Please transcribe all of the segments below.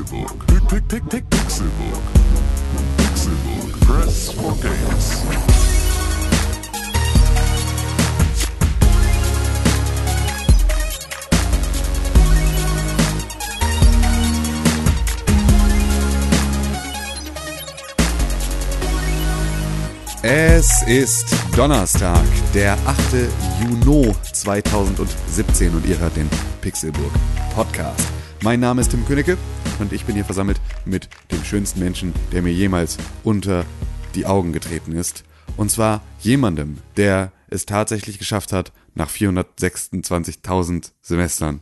Pixelbook. Pick, pick, pick, Pixelbook. Pixelbook. Press for games. Es ist Donnerstag, der 8. Juni 2017 und ihr hört den Pixelburg Podcast. Mein Name ist Tim Königke und ich bin hier versammelt mit dem schönsten Menschen, der mir jemals unter die Augen getreten ist. Und zwar jemandem, der es tatsächlich geschafft hat, nach 426.000 Semestern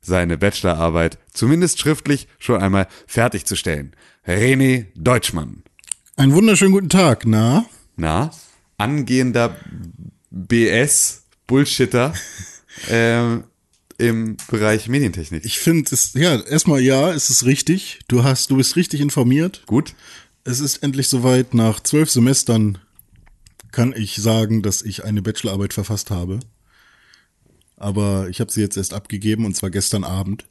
seine Bachelorarbeit zumindest schriftlich schon einmal fertigzustellen. René Deutschmann. Einen wunderschönen guten Tag, na? na, angehender BS-Bullshitter ähm, im Bereich Medientechnik. Ich finde es, ja, erstmal ja, es ist richtig. Du hast, du bist richtig informiert. Gut. Es ist endlich soweit. Nach zwölf Semestern kann ich sagen, dass ich eine Bachelorarbeit verfasst habe. Aber ich habe sie jetzt erst abgegeben und zwar gestern Abend.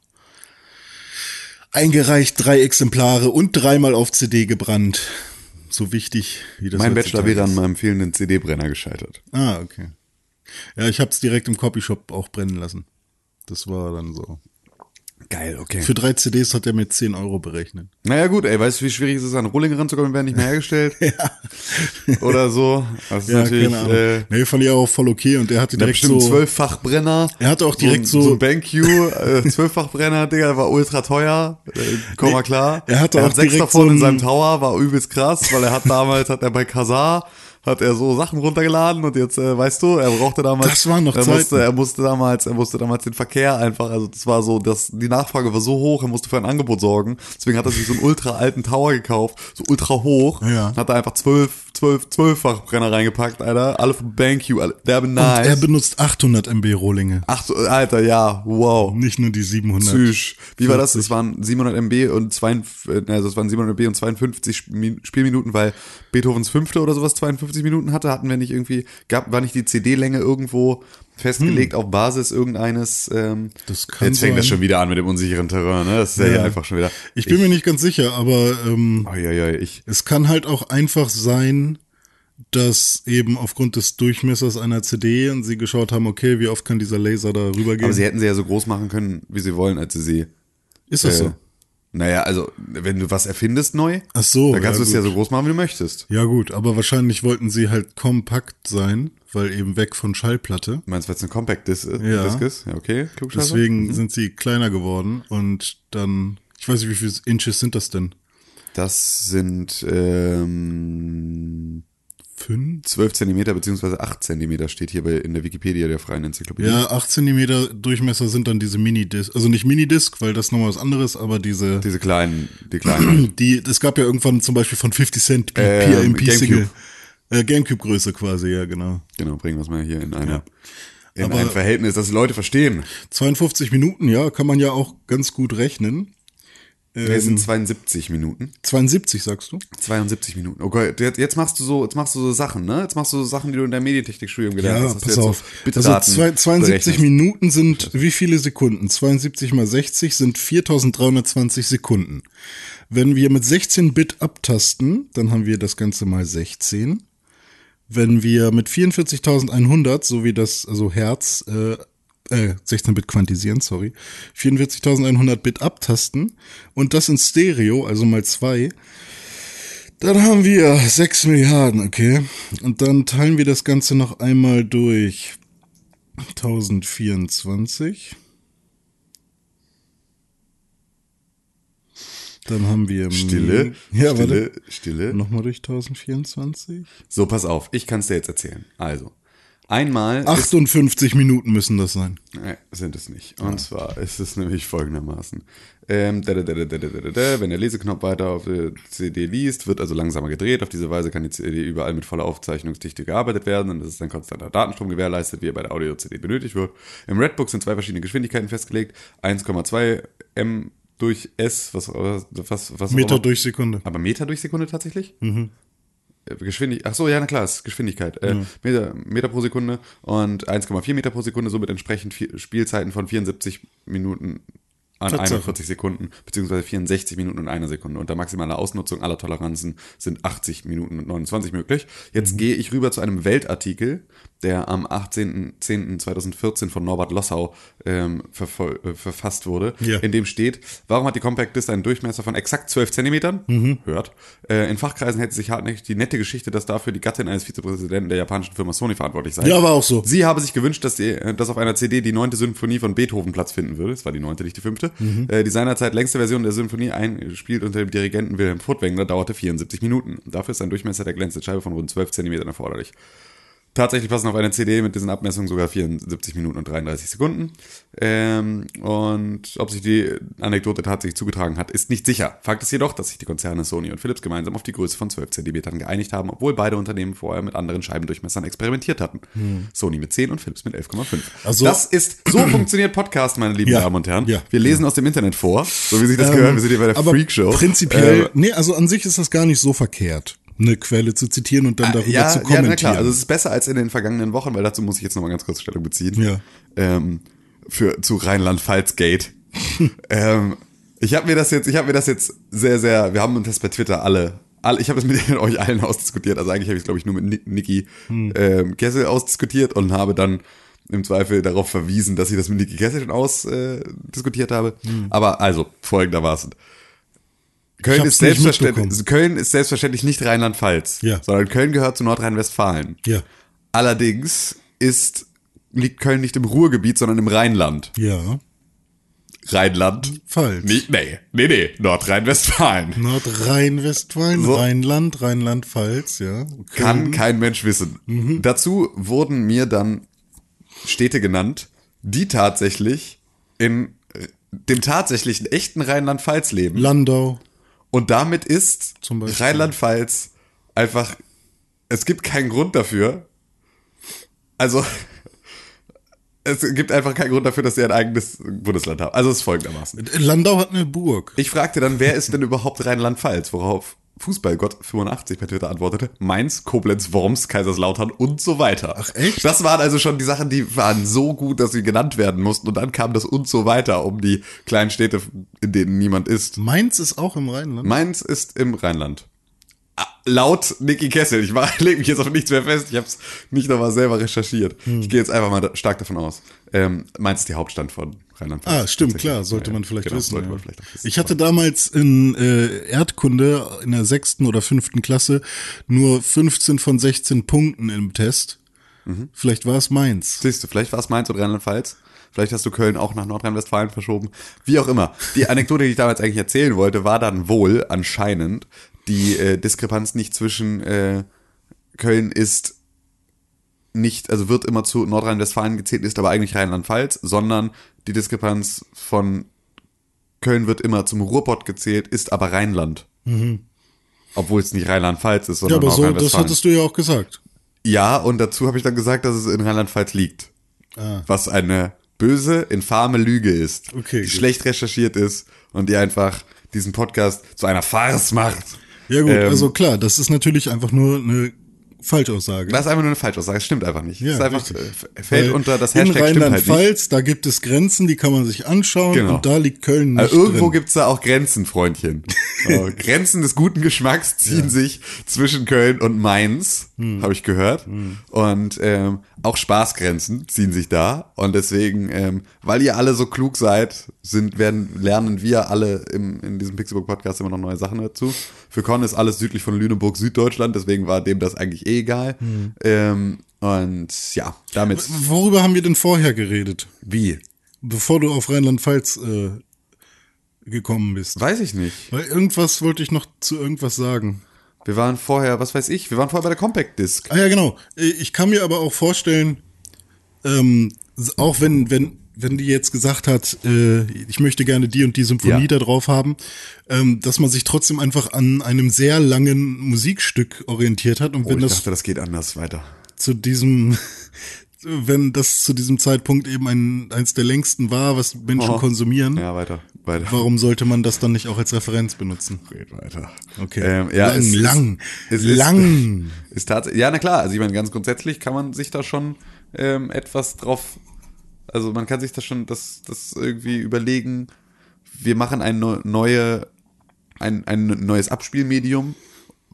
Eingereicht, drei Exemplare und dreimal auf CD gebrannt so wichtig wie das Mein Bachelor wäre an meinem fehlenden CD-Brenner gescheitert. Ah, okay. Ja, ich habe es direkt im Copyshop auch brennen lassen. Das war dann so. Geil, okay. Für drei CDs hat er mir 10 Euro berechnet. Naja gut, ey, weißt du, wie schwierig es ist, an Rohlinge ranzukommen, werden nicht mehr hergestellt? ja. Oder so. Das ist ja, natürlich, keine Äh, nee, fand ich auch voll okay und er hatte direkt bestimmt so... Zwölffachbrenner. Er hatte auch direkt so... So, so BenQ, äh, Zwölffachbrenner, Digga, der war ultra teuer, äh, komm mal klar. Er hatte er auch hat sechs davon so in seinem Tower, war übelst krass, weil er hat damals, hat er bei Kazar hat er so Sachen runtergeladen und jetzt, äh, weißt du, er brauchte damals. Das war noch er Zeiten. musste, er musste damals, er musste damals den Verkehr einfach, also das war so, dass die Nachfrage war so hoch, er musste für ein Angebot sorgen. Deswegen hat er sich so einen ultra alten Tower gekauft, so ultra hoch. Ja. Hat er einfach zwölf, zwölf, zwölffach Brenner reingepackt, Alter. Alle von BenQ, alle. Der nice. Und er benutzt 800 MB Rohlinge. Ach, Alter, ja, wow. Nicht nur die 700. Psych. Wie war das? Es waren 700 MB und zwei, also es waren 700 MB und 52 Spielminuten, weil Beethovens Fünfte oder sowas 52 Minuten hatte. Hatten wir nicht irgendwie, gab, war nicht die CD-Länge irgendwo festgelegt hm. auf Basis irgendeines. Ähm, das kann jetzt fängt sein. das schon wieder an mit dem unsicheren Terrain, ne? Das ist ja, ja einfach schon wieder. Ich bin ich, mir nicht ganz sicher, aber ähm, oh, ja, ja, ich. es kann halt auch einfach sein, dass eben aufgrund des Durchmessers einer CD und sie geschaut haben, okay, wie oft kann dieser Laser da rübergehen. Aber sie hätten sie ja so groß machen können, wie sie wollen, als sie sie. Ist das äh, so? Naja, also, wenn du was erfindest neu, Ach so, dann kannst ja, du es ja so groß machen, wie du möchtest. Ja gut, aber wahrscheinlich wollten sie halt kompakt sein, weil eben weg von Schallplatte. Du meinst, weil es eine Compact Disc ist? Ja. Disc ist? Ja, okay, klugscheißer. Deswegen Mhm. sind sie kleiner geworden und dann, ich weiß nicht, wie viele Inches sind das denn? Das sind ähm, Fünf? 12 Zentimeter beziehungsweise 8 Zentimeter steht hier bei, in der Wikipedia der freien Enzyklopädie. Ja, 8 Zentimeter Durchmesser sind dann diese Mini-Disc, also nicht Mini-Disc, weil das nochmal was anderes, aber diese, Diese kleinen, die kleinen. die, es gab ja irgendwann zum Beispiel von 50 Cent Ähm, PMP-Single. Äh, Gamecube-Größe quasi, ja, genau. genau, bringen wir es mal hier in eine, Ja. in Aber- ein Verhältnis, das die Leute verstehen. 52 Minuten, ja, kann man ja auch ganz gut rechnen. Es sind 72 Minuten. 72, sagst du? 72 Minuten. Okay, jetzt, jetzt machst du so, jetzt machst du so Sachen, ne? Jetzt machst du so Sachen, die du in der Medientechnikstudium gelernt Ja, hast. pass auf. So also zwei, 72 berechnest. Minuten sind wie viele Sekunden? 72 mal 60 sind 4320 Sekunden. Wenn wir mit 16 Bit abtasten, dann haben wir das Ganze mal 16. Wenn wir mit 44.100, so wie das, also Hertz, äh, äh, 16 Bit quantisieren, sorry, 44.100 Bit abtasten und das in Stereo, also mal zwei, dann haben wir 6 Milliarden, okay. Und dann teilen wir das Ganze noch einmal durch 1024. Dann haben wir Stille, Ja, Stille, warte. Stille. Nochmal durch 1024. So, pass auf, ich kann es dir jetzt erzählen. Also, Einmal. 58 ist, Minuten müssen das sein. Nein, sind es nicht. Und ja. zwar ist es nämlich folgendermaßen. Wenn der Leseknopf weiter auf der CD liest, wird also langsamer gedreht. Auf diese Weise kann die CD überall mit voller Aufzeichnungsdichte gearbeitet werden und es ist ein konstanter Datenstrom gewährleistet, wie er bei der Audio-CD benötigt wird. Im Redbook sind zwei verschiedene Geschwindigkeiten festgelegt. 1,2 M durch S, was, was, was Meter durch Sekunde. Aber Meter durch Sekunde tatsächlich? Mhm. Geschwindigkeit, ach so, ja, na klar, ist Geschwindigkeit. Äh, Meter, Meter pro Sekunde und 1,4 Meter pro Sekunde, somit entsprechend Spielzeiten von 74 Minuten an Tatsache. 41 Sekunden, beziehungsweise 64 Minuten und einer Sekunde. Unter maximaler Ausnutzung aller Toleranzen sind 80 Minuten und 29 möglich. Jetzt gehe ich rüber zu einem Weltartikel, der am 18.10.2014 von Norbert Lossau ähm, äh, verfasst wurde, Ja. in dem steht, warum hat die Compact Disc einen Durchmesser von exakt 12 Zentimetern? Hört. Äh, in Fachkreisen hätte sich hartnäckig die nette Geschichte, dass dafür die Gattin eines Vizepräsidenten der japanischen Firma Sony verantwortlich sei. Ja, war auch so. Sie habe sich gewünscht, dass, die, äh, dass auf einer CD die neunte Symphonie von Beethoven Platz finden würde. Das war die neunte, nicht die fünfte. Äh, die seinerzeit längste Version der Symphonie eingespielt unter dem Dirigenten Wilhelm Furtwängler dauerte 74 Minuten. Dafür ist ein Durchmesser der glänzenden Scheibe von rund 12 Zentimetern erforderlich. Tatsächlich passen auf eine CD mit diesen Abmessungen sogar 74 Minuten und 33 Sekunden. Ähm, und ob sich die Anekdote tatsächlich zugetragen hat, ist nicht sicher. Fakt ist jedoch, dass sich die Konzerne Sony und Philips gemeinsam auf die Größe von 12 Zentimetern geeinigt haben, obwohl beide Unternehmen vorher mit anderen Scheibendurchmessern experimentiert hatten. Sony mit 10 und Philips mit 11,5. Also- das ist, so funktioniert Podcast, meine lieben Ja, Damen und Herren. ja. Wir lesen aus dem Internet vor, so wie sich das gehört. Wir sind hier bei der Ähm, Freakshow. Prinzipiell, Äh, nee, also an sich ist das gar nicht so verkehrt, eine Quelle zu zitieren und dann darüber ja, zu ja, kommentieren. na klar. Also es ist besser als in den vergangenen Wochen, weil dazu muss ich jetzt nochmal ganz kurz Stellung beziehen. Ja. Ähm, für zu Rheinland-Pfalz-Gate. ähm, ich habe mir das jetzt, ich habe mir das jetzt sehr, sehr, wir haben uns das bei Twitter alle, alle ich habe das mit euch allen ausdiskutiert. Also eigentlich habe ich es, glaube ich, nur mit Ni- Niki ähm, Kessel ausdiskutiert und habe dann im Zweifel darauf verwiesen, dass ich das mit Niki Kessel schon ausdiskutiert äh, habe. Aber also, folgendermaßen. Köln ist, selbstverständlich. Köln ist selbstverständlich nicht Rheinland-Pfalz, Ja. sondern Köln gehört zu Nordrhein-Westfalen. Ja, Allerdings ist, liegt Köln nicht im Ruhrgebiet, sondern im Rheinland. ja, Rheinland? Pfalz. Nee, nee, nee, nee, Nordrhein-Westfalen. Nordrhein-Westfalen, So. Rheinland, Rheinland-Pfalz, ja. Okay. Kann kein Mensch wissen. Mhm. Dazu wurden mir dann Städte genannt, die tatsächlich in dem tatsächlichen echten Rheinland-Pfalz leben. Landau. Und damit ist. Rheinland-Pfalz einfach, es gibt keinen Grund dafür. Also, es gibt einfach keinen Grund dafür, dass sie ein eigenes Bundesland haben. Also es ist folgendermaßen. Landau hat eine Burg. Ich fragte dann, wer ist denn überhaupt Rheinland-Pfalz? Worauf Fußballgott85 bei Twitter antwortete, Mainz, Koblenz, Worms, Kaiserslautern und so weiter. Ach, echt? Das waren also schon die Sachen, die waren so gut, dass sie genannt werden mussten. Und dann kam das und so weiter um die kleinen Städte, in denen niemand ist. Mainz ist auch im Rheinland. Mainz ist im Rheinland. Ah, Laut Niki Kessel. Ich lege mich jetzt auf nichts mehr fest. Ich habe es nicht nochmal selber recherchiert. Hm. Ich gehe jetzt einfach mal stark davon aus. Ähm, Mainz ist die Hauptstadt von Rheinland-Pfalz. Ah, stimmt, klar, sollte man vielleicht genau, wissen. Sollte man vielleicht wissen. Ich hatte damals in äh, Erdkunde in der sechsten oder fünften Klasse nur 15 von 16 Punkten im Test. Mhm. Vielleicht war es Mainz. Siehst du, vielleicht war es Mainz oder Rheinland-Pfalz. Vielleicht hast du Köln auch nach Nordrhein-Westfalen verschoben. Wie auch immer. Die Anekdote, die ich damals eigentlich erzählen wollte, war dann wohl anscheinend die äh, Diskrepanz nicht zwischen äh, Köln ist nicht, also wird immer zu Nordrhein-Westfalen gezählt, ist aber eigentlich Rheinland-Pfalz, sondern die Diskrepanz von Köln wird immer zum Ruhrpott gezählt, ist aber Rheinland. Obwohl es nicht Rheinland-Pfalz ist, Ja, sondern aber so, das hattest du ja auch gesagt. Ja, und dazu habe ich dann gesagt, dass es in Rheinland-Pfalz liegt. Ah. Was eine böse, infame Lüge ist. Okay, Die gut. schlecht recherchiert ist und die einfach diesen Podcast zu einer Farce macht. Ja gut, Ähm, also klar, das ist natürlich einfach nur eine Falschaussage. Das ist einfach nur eine Falschaussage. Das stimmt einfach nicht. Ja, das ist einfach, richtig. äh, fällt Weil unter das in Hashtag stimmt halt nicht. Rheinland-Pfalz, da gibt es Grenzen, die kann man sich anschauen Genau. und da liegt Köln nicht Also irgendwo drin. gibt's da auch Grenzen, Freundchen. So, Grenzen des guten Geschmacks ziehen sich zwischen Köln und Mainz, Hm. habe ich gehört. Und ähm, auch Spaßgrenzen ziehen sich da. Und deswegen, ähm, weil ihr alle so klug seid, sind, werden, lernen wir alle im, in diesem Pixelbook-Podcast immer noch neue Sachen dazu. Für Con ist alles südlich von Lüneburg Süddeutschland, deswegen war dem das eigentlich eh egal. Hm. Ähm, und ja, damit. Worüber haben wir denn vorher geredet, Wie? bevor du auf Rheinland-Pfalz äh, gekommen bist? Weiß ich nicht. Weil irgendwas wollte ich noch zu irgendwas sagen. Wir waren vorher, was weiß ich, wir waren vorher bei der Compact Disc. Ah ja, genau. Ich kann mir aber auch vorstellen, ähm, auch wenn, wenn, wenn die jetzt gesagt hat, äh, ich möchte gerne die und die Symphonie Ja. da drauf haben, ähm, dass man sich trotzdem einfach an einem sehr langen Musikstück orientiert hat und Oh, wenn ich das dachte, das geht anders weiter. zu diesem, wenn das zu diesem Zeitpunkt eben ein, eins der längsten war, was Menschen Oh. konsumieren, Ja, weiter, weiter. warum sollte man das dann nicht auch als Referenz benutzen? Red weiter. Okay. Ähm, ja, lang, es ist- lang, es ist- lang. Ist tatsächlich, ja, na klar, also ich meine, ganz grundsätzlich kann man sich da schon ähm, etwas drauf, also man kann sich da schon das, das irgendwie überlegen, wir machen ein neu- neue, ein, ein neues Abspielmedium.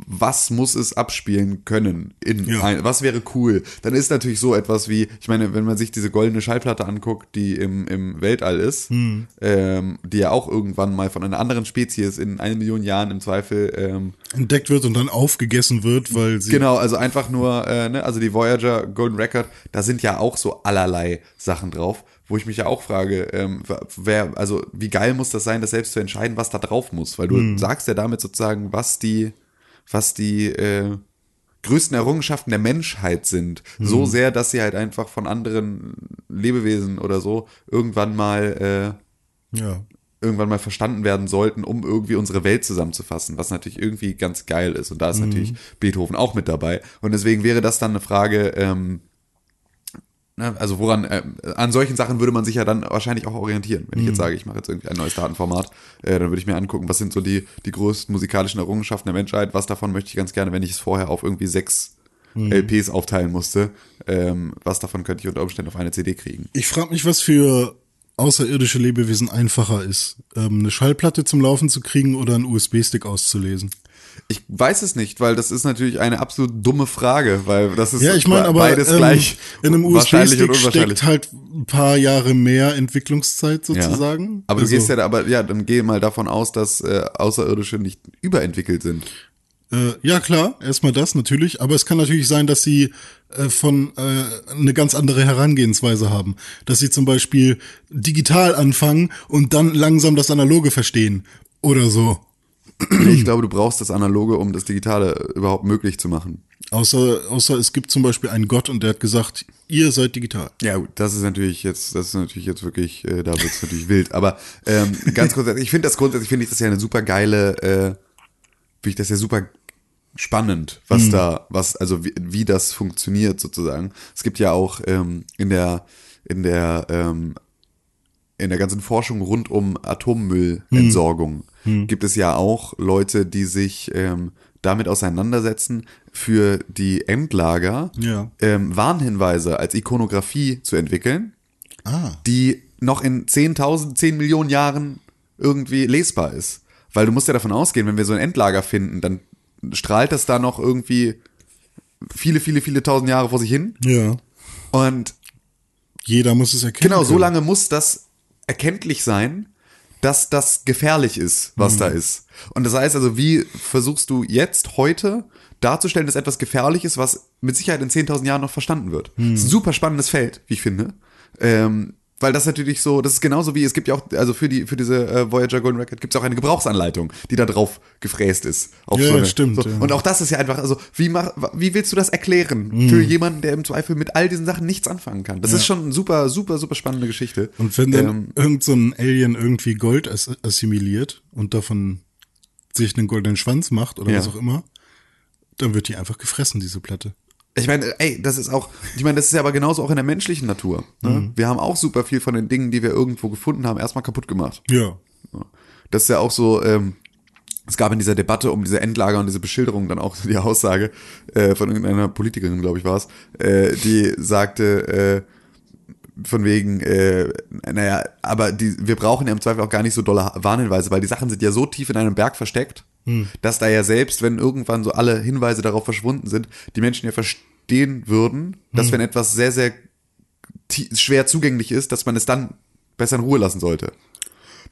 Was muss es abspielen können? In Ja. ein, was wäre cool? Dann ist natürlich so etwas wie, ich meine, wenn man sich diese goldene Schallplatte anguckt, die im, im Weltall ist, Hm. ähm, die ja auch irgendwann mal von einer anderen Spezies in eine Million Jahren im Zweifel ähm, Entdeckt wird und dann aufgegessen wird, weil sie. Genau, also einfach nur, äh, ne, also die Voyager Golden Record, da sind ja auch so allerlei Sachen drauf, wo ich mich ja auch frage, ähm, wer, also wie geil muss das sein, das selbst zu entscheiden, was da drauf muss, weil du sagst ja damit sozusagen, was die, was die äh, größten Errungenschaften der Menschheit sind, so sehr, dass sie halt einfach von anderen Lebewesen oder so irgendwann mal äh, Ja. irgendwann mal verstanden werden sollten, um irgendwie unsere Welt zusammenzufassen, was natürlich irgendwie ganz geil ist. Und da ist natürlich Beethoven auch mit dabei. Und deswegen wäre das dann eine Frage, ähm, also woran, äh, an solchen Sachen würde man sich ja dann wahrscheinlich auch orientieren. Wenn ich jetzt sage, ich mache jetzt irgendwie ein neues Datenformat, äh, dann würde ich mir angucken, was sind so die, die größten musikalischen Errungenschaften der Menschheit, was davon möchte ich ganz gerne, wenn ich es vorher auf irgendwie sechs LPs aufteilen musste, ähm, was davon könnte ich unter Umständen auf eine CD kriegen. Ich frage mich, was für außerirdische Lebewesen einfacher ist, ähm, eine Schallplatte zum Laufen zu kriegen oder einen USB-Stick auszulesen. Ich weiß es nicht, weil das ist natürlich eine absolut dumme Frage, weil das ist Ja, ich meine, aber beides ähm, gleich in einem USB-Stick steckt halt ein paar Jahre mehr Entwicklungszeit sozusagen. Aber du Also, gehst ja, da- aber ja, dann geh mal davon aus, dass äh, Außerirdische nicht überentwickelt sind. Äh, ja, klar, erstmal das natürlich, aber es kann natürlich sein, dass sie äh, von äh, eine ganz andere Herangehensweise haben. Dass sie zum Beispiel digital anfangen und dann langsam das Analoge verstehen. Oder so. Ich glaube, du brauchst das Analoge, um das Digitale überhaupt möglich zu machen. Außer, außer es gibt zum Beispiel einen Gott und der hat gesagt, ihr seid digital. Ja, das ist natürlich jetzt, das ist natürlich jetzt wirklich, äh, da wird's natürlich wild. Aber ähm, ganz grundsätzlich, ich finde das grundsätzlich, finde ich das ja eine super geile, äh, finde ich das ja super spannend, was da, was, also wie, wie das funktioniert sozusagen. Es gibt ja auch ähm, in der, in der, ähm, in der ganzen Forschung rund um Atommüllentsorgung gibt es ja auch Leute, die sich ähm, damit auseinandersetzen, für die Endlager Ja. ähm, Warnhinweise als Ikonografie zu entwickeln, Ah. die noch in 10.000, 10 Millionen Jahren irgendwie lesbar ist. Weil du musst ja davon ausgehen, wenn wir so ein Endlager finden, dann strahlt das da noch irgendwie viele, viele, viele tausend Jahre vor sich hin. Ja. Und Jeder muss es erkennen. Genau, so lange muss das erkenntlich sein, dass das gefährlich ist, was da ist. Und das heißt also, wie versuchst du jetzt heute darzustellen, dass etwas gefährlich ist, was mit Sicherheit in 10.000 Jahren noch verstanden wird? Das ist ein super spannendes Feld, wie ich finde. Ähm, weil das natürlich so, das ist genauso wie, es gibt ja auch, also für die, für diese äh, Voyager Golden Record gibt es auch eine Gebrauchsanleitung, die da drauf gefräst ist. Ja, so eine, stimmt, So. ja. Und auch das ist ja einfach, also wie, mach, wie willst du das erklären für jemanden, der im Zweifel mit all diesen Sachen nichts anfangen kann? Das ist schon eine super, super, super spannende Geschichte. Und wenn dann Ähm, irgend so ein Alien irgendwie Gold ass assimiliert und davon sich einen goldenen Schwanz macht oder Ja. was auch immer, dann wird die einfach gefressen, diese Platte. Ich meine, ey, das ist auch, ich meine, das ist ja aber genauso auch in der menschlichen Natur. Ne? Mhm. Wir haben auch super viel von den Dingen, die wir irgendwo gefunden haben, erstmal kaputt gemacht. Ja. Das ist ja auch so, ähm, es gab in dieser Debatte um diese Endlager und diese Beschilderung dann auch die Aussage äh, von irgendeiner Politikerin, glaube ich, war es, äh, die sagte, äh, von wegen, äh, naja, aber die, wir brauchen ja im Zweifel auch gar nicht so dolle Warnhinweise, weil die Sachen sind ja so tief in einem Berg versteckt, dass da ja selbst, wenn irgendwann so alle Hinweise darauf verschwunden sind, die Menschen ja verstehen würden, dass wenn etwas sehr, sehr schwer zugänglich ist, dass man es dann besser in Ruhe lassen sollte.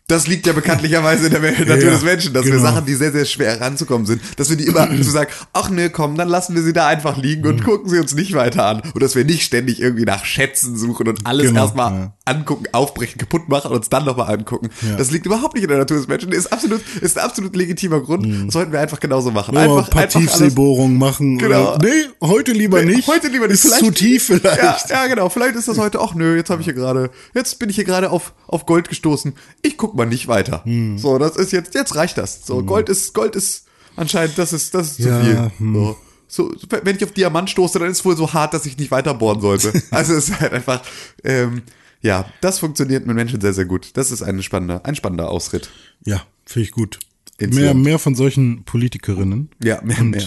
Das liegt ja bekanntlicherweise in der Natur Ja, des Menschen, dass wir genau. Sachen, die sehr, sehr schwer ranzukommen sind, dass wir die immer so sagen, ach nee, komm, dann lassen wir sie da einfach liegen Mhm. und gucken sie uns nicht weiter an. Und dass wir nicht ständig irgendwie nach Schätzen suchen und alles Genau, erstmal ja. Angucken, aufbrechen, kaputt machen und uns dann nochmal angucken. Ja. Das liegt überhaupt nicht in der Natur des Menschen. Ist absolut, ist ein absolut legitimer Grund. Das sollten wir einfach genauso machen. Mhm. Ja, Einfach, ein paar einfach Tiefseebohrungen machen. Genau. Oder, nee, heute lieber Nee, nicht. Heute lieber nicht. Ist zu tief vielleicht. Ja, ja, genau. Vielleicht ist das heute, ach nö, jetzt habe ich hier gerade, jetzt bin ich hier gerade auf, auf Gold gestoßen. Ich guck mal nicht weiter. Hm. So, das ist jetzt, jetzt reicht das. So, Gold ist, Gold ist anscheinend, das ist, das ist Ja, zu viel. hm. So. So, wenn ich auf Diamant stoße, dann ist es wohl so hart, dass ich nicht weiter bohren sollte. Also es ist halt einfach, ähm, ja, das funktioniert mit Menschen sehr, sehr gut. Das ist ein spannender, ein spannender Ausritt. Ja, finde ich gut. Mehr, mehr von solchen Politikerinnen. Ja, mehr, Und- mehr,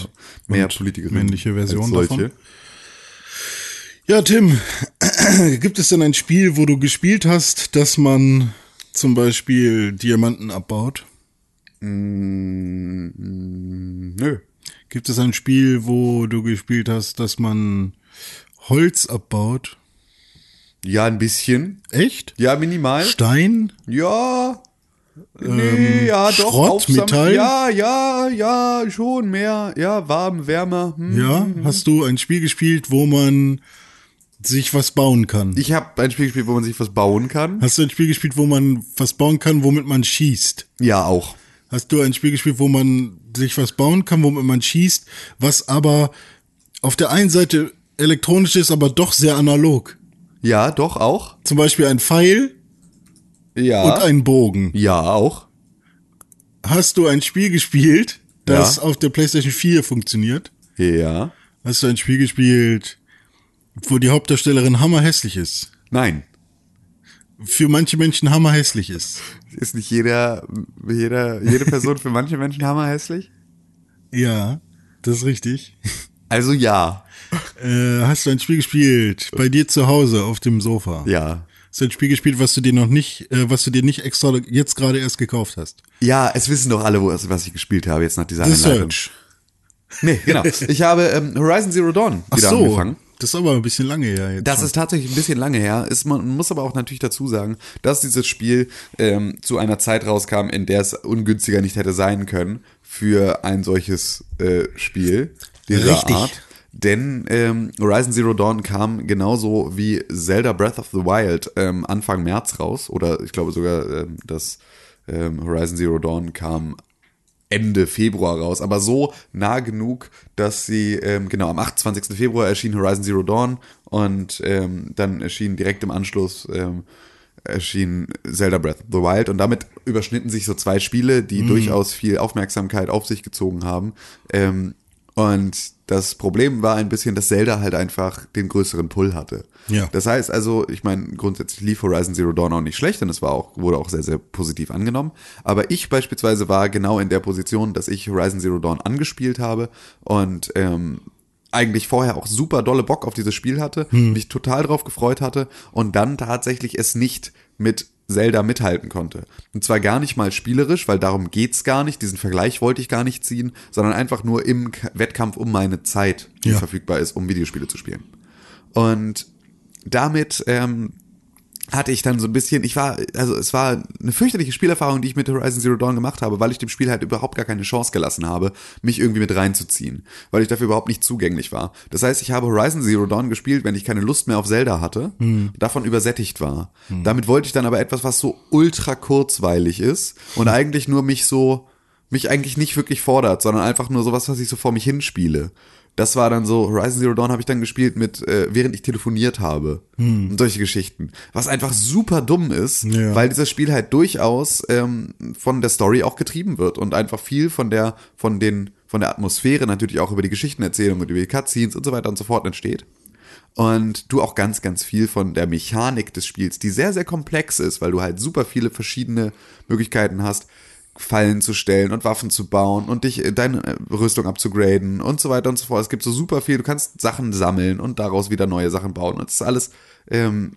mehr und Politikerinnen. männliche Version davon. Ja, Tim, gibt es denn ein Spiel, wo du gespielt hast, das man zum Beispiel Diamanten abbaut? Nö. Gibt es ein Spiel, wo du gespielt hast, dass man Holz abbaut? Ja, ein bisschen. Echt? Ja, minimal. Stein? Ja. Nee, ja, doch. Schrott, aufsam- Metall? Ja, ja, ja, schon mehr. Ja, warm, wärmer. Hm. Ja. Hast du ein Spiel gespielt, wo man sich was bauen kann? Ich habe ein Spiel gespielt, wo man sich was bauen kann. Hast du ein Spiel gespielt, wo man was bauen kann, womit man schießt? Ja, auch. Hast du ein Spiel gespielt, wo man sich was bauen kann, womit man schießt, was aber auf der einen Seite elektronisch ist, aber doch sehr analog? Ja, doch, auch. Zum Beispiel ein Pfeil Ja. und ein Bogen. ja, auch. Hast du ein Spiel gespielt, das Ja. auf der PlayStation 4 funktioniert? Ja. Hast du ein Spiel gespielt, wo die Hauptdarstellerin hammerhässlich ist? Nein. Für manche Menschen hammerhässlich ist. Ist nicht jeder, jeder, jede Person für manche Menschen hammerhässlich? Ja, das ist richtig. Also ja. Äh, hast du ein Spiel gespielt bei dir zu Hause auf dem Sofa? Ja. Hast du ein Spiel gespielt, was du dir noch nicht, äh, was du dir nicht extra jetzt gerade erst gekauft hast? Ja, es wissen doch alle, wo, was ich gespielt habe jetzt nach dieser The Einleitung. Search. Nee, genau. Ich habe ähm, Horizon Zero Dawn Ach wieder so, angefangen. das ist aber ein bisschen lange her jetzt. Das schon. ist tatsächlich ein bisschen lange her. Ist, man muss aber auch natürlich dazu sagen, dass dieses Spiel ähm, zu einer Zeit rauskam, in der es ungünstiger nicht hätte sein können für ein solches äh, Spiel dieser Richtig. Art. Denn ähm, Horizon Zero Dawn kam genauso wie Zelda Breath of the Wild ähm, Anfang März raus. Oder ich glaube sogar, ähm, dass ähm, Horizon Zero Dawn kam Ende Februar raus, aber so nah genug, dass sie, ähm, genau, am 28. Februar erschien Horizon Zero Dawn und ähm, dann erschien direkt im Anschluss ähm, erschien Zelda Breath of the Wild und damit überschnitten sich so zwei Spiele, die durchaus viel Aufmerksamkeit auf sich gezogen haben. Ähm, und das Problem war ein bisschen, dass Zelda halt einfach den größeren Pull hatte. Ja. Das heißt also, ich meine, grundsätzlich lief Horizon Zero Dawn auch nicht schlecht und es war auch, wurde auch sehr, sehr positiv angenommen. Aber ich beispielsweise war genau in der Position, dass ich Horizon Zero Dawn angespielt habe und ähm, eigentlich vorher auch super dolle Bock auf dieses Spiel hatte, mich total drauf gefreut hatte und dann tatsächlich es nicht mit Zelda mithalten konnte. Und zwar gar nicht mal spielerisch, weil darum geht's gar nicht, diesen Vergleich wollte ich gar nicht ziehen, sondern einfach nur im Wettkampf um meine Zeit, die Ja. verfügbar ist, um Videospiele zu spielen. Und damit ähm, hatte ich dann so ein bisschen, ich war, also es war eine fürchterliche Spielerfahrung, die ich mit Horizon Zero Dawn gemacht habe, weil ich dem Spiel halt überhaupt gar keine Chance gelassen habe, mich irgendwie mit reinzuziehen, weil ich dafür überhaupt nicht zugänglich war. Das heißt, ich habe Horizon Zero Dawn gespielt, wenn ich keine Lust mehr auf Zelda hatte, davon übersättigt war. Damit wollte ich dann aber etwas, was so ultra kurzweilig ist und eigentlich nur mich so, mich eigentlich nicht wirklich fordert, sondern einfach nur sowas, was ich so vor mich hinspiele. Das war dann so, Horizon Zero Dawn habe ich dann gespielt mit, äh, während ich telefoniert habe. Und solche Geschichten. Was einfach super dumm ist, Ja. weil dieses Spiel halt durchaus ähm, von der Story auch getrieben wird und einfach viel von der, von den, von der Atmosphäre natürlich auch über die Geschichtenerzählung und über die Cutscenes und so weiter und so fort entsteht. Und du auch ganz, ganz viel von der Mechanik des Spiels, die sehr, sehr komplex ist, weil du halt super viele verschiedene Möglichkeiten hast, Fallen zu stellen und Waffen zu bauen und dich äh, deine äh, Rüstung abzugraden und so weiter und so fort. Es gibt so super viel, du kannst Sachen sammeln und daraus wieder neue Sachen bauen. Und das ist alles, ähm,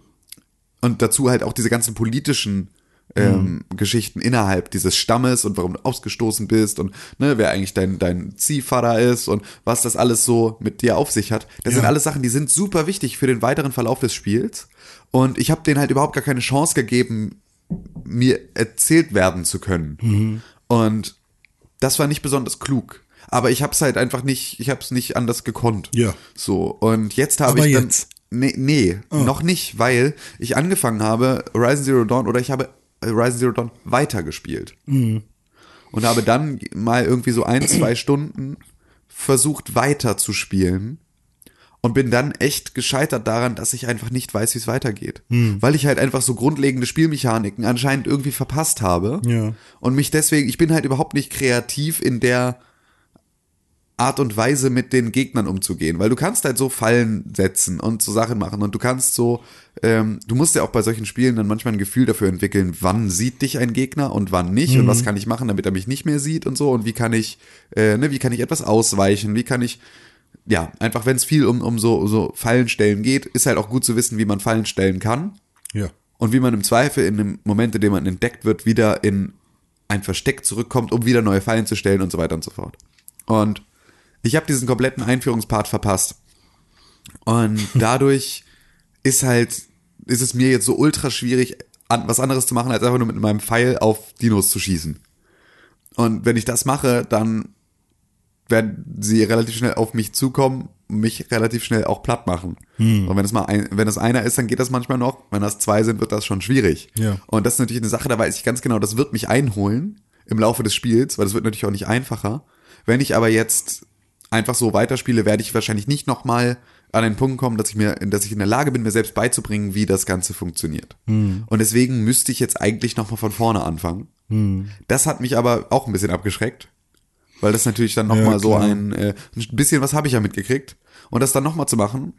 und dazu halt auch diese ganzen politischen ähm, Geschichten innerhalb dieses Stammes und warum du ausgestoßen bist und ne, wer eigentlich dein, dein Ziehvater ist und was das alles so mit dir auf sich hat. Das sind Ja. alles Sachen, die sind super wichtig für den weiteren Verlauf des Spiels. Und ich habe denen halt überhaupt gar keine Chance gegeben, mir erzählt werden zu können. Und das war nicht besonders klug. Aber ich habe es halt einfach nicht, ich habe es nicht anders gekonnt. Ja. So, und jetzt habe ich dann. jetzt? Nee, nee noch nicht, weil ich angefangen habe, Horizon Zero Dawn oder ich habe Horizon Zero Dawn weitergespielt. Und habe dann mal irgendwie so ein, zwei Stunden versucht weiter zu spielen und bin dann echt gescheitert daran, dass ich einfach nicht weiß, wie es weitergeht. Weil ich halt einfach so grundlegende Spielmechaniken anscheinend irgendwie verpasst habe. Ja. Und mich deswegen, ich bin halt überhaupt nicht kreativ in der Art und Weise mit den Gegnern umzugehen, weil du kannst halt so Fallen setzen und so Sachen machen und du kannst so, ähm, du musst ja auch bei solchen Spielen dann manchmal ein Gefühl dafür entwickeln, wann sieht dich ein Gegner und wann nicht und was kann ich machen, damit er mich nicht mehr sieht und so und wie kann ich, äh, ne, wie kann ich etwas ausweichen, wie kann ich, ja, einfach wenn es viel um, um so, so Fallenstellen geht, ist halt auch gut zu wissen, wie man Fallen stellen kann. Ja. und wie man im Zweifel in dem Moment, in dem man entdeckt wird, wieder in ein Versteck zurückkommt, um wieder neue Fallen zu stellen und so weiter und so fort. Und ich habe diesen kompletten Einführungspart verpasst. Und dadurch ist halt, ist es mir jetzt so ultra schwierig, an, was anderes zu machen, als einfach nur mit meinem Pfeil auf Dinos zu schießen. Und wenn ich das mache, dann werden sie relativ schnell auf mich zukommen, mich relativ schnell auch platt machen. Hm. Und wenn es mal ein, wenn es einer ist, dann geht das manchmal noch. Wenn das zwei sind, wird das schon schwierig. Ja. Und das ist natürlich eine Sache, da weiß ich ganz genau, das wird mich einholen im Laufe des Spiels, weil das wird natürlich auch nicht einfacher. Wenn ich aber jetzt einfach so weiterspiele, werde ich wahrscheinlich nicht nochmal an den Punkt kommen, dass ich mir, dass ich in der Lage bin, mir selbst beizubringen, wie das Ganze funktioniert. Und deswegen müsste ich jetzt eigentlich nochmal von vorne anfangen. Das hat mich aber auch ein bisschen abgeschreckt, weil das natürlich dann nochmal Ja, so klar. ein, äh, ein bisschen was habe ich ja mitgekriegt. Und das dann nochmal zu machen,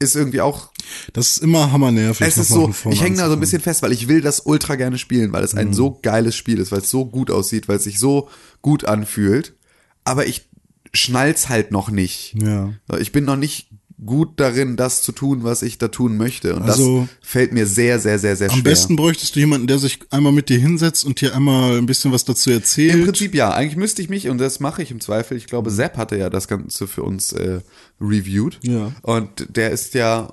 ist irgendwie auch Das ist immer hammernervig. es ist so, ich hänge da so ein bisschen fest, weil ich will das ultra gerne spielen, weil es Mhm. ein so geiles Spiel ist, weil es so gut aussieht, weil es sich so gut anfühlt. Aber ich schnall's halt noch nicht. Ja. Ich bin noch nicht gut darin, das zu tun, was ich da tun möchte. Und Also, das fällt mir sehr, sehr, sehr, sehr schwer. Am besten bräuchtest du jemanden, der sich einmal mit dir hinsetzt und dir einmal ein bisschen was dazu erzählt. Im Prinzip ja. Eigentlich müsste ich mich, und das mache ich im Zweifel, ich glaube, Sepp hatte ja das Ganze für uns äh, reviewed. Ja. Und der ist ja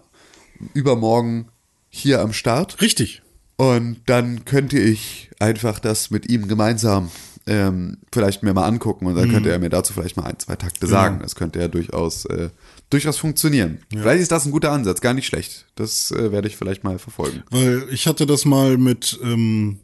übermorgen hier am Start. Richtig. Und dann könnte ich einfach das mit ihm gemeinsam ähm, vielleicht mir mal angucken und dann könnte er mir dazu vielleicht mal ein, zwei Takte sagen. Das könnte ja durchaus, äh, durchaus funktionieren. Vielleicht ist das ein guter Ansatz, gar nicht schlecht. Das äh, werde ich vielleicht mal verfolgen. Weil ich hatte das mal mit ähm,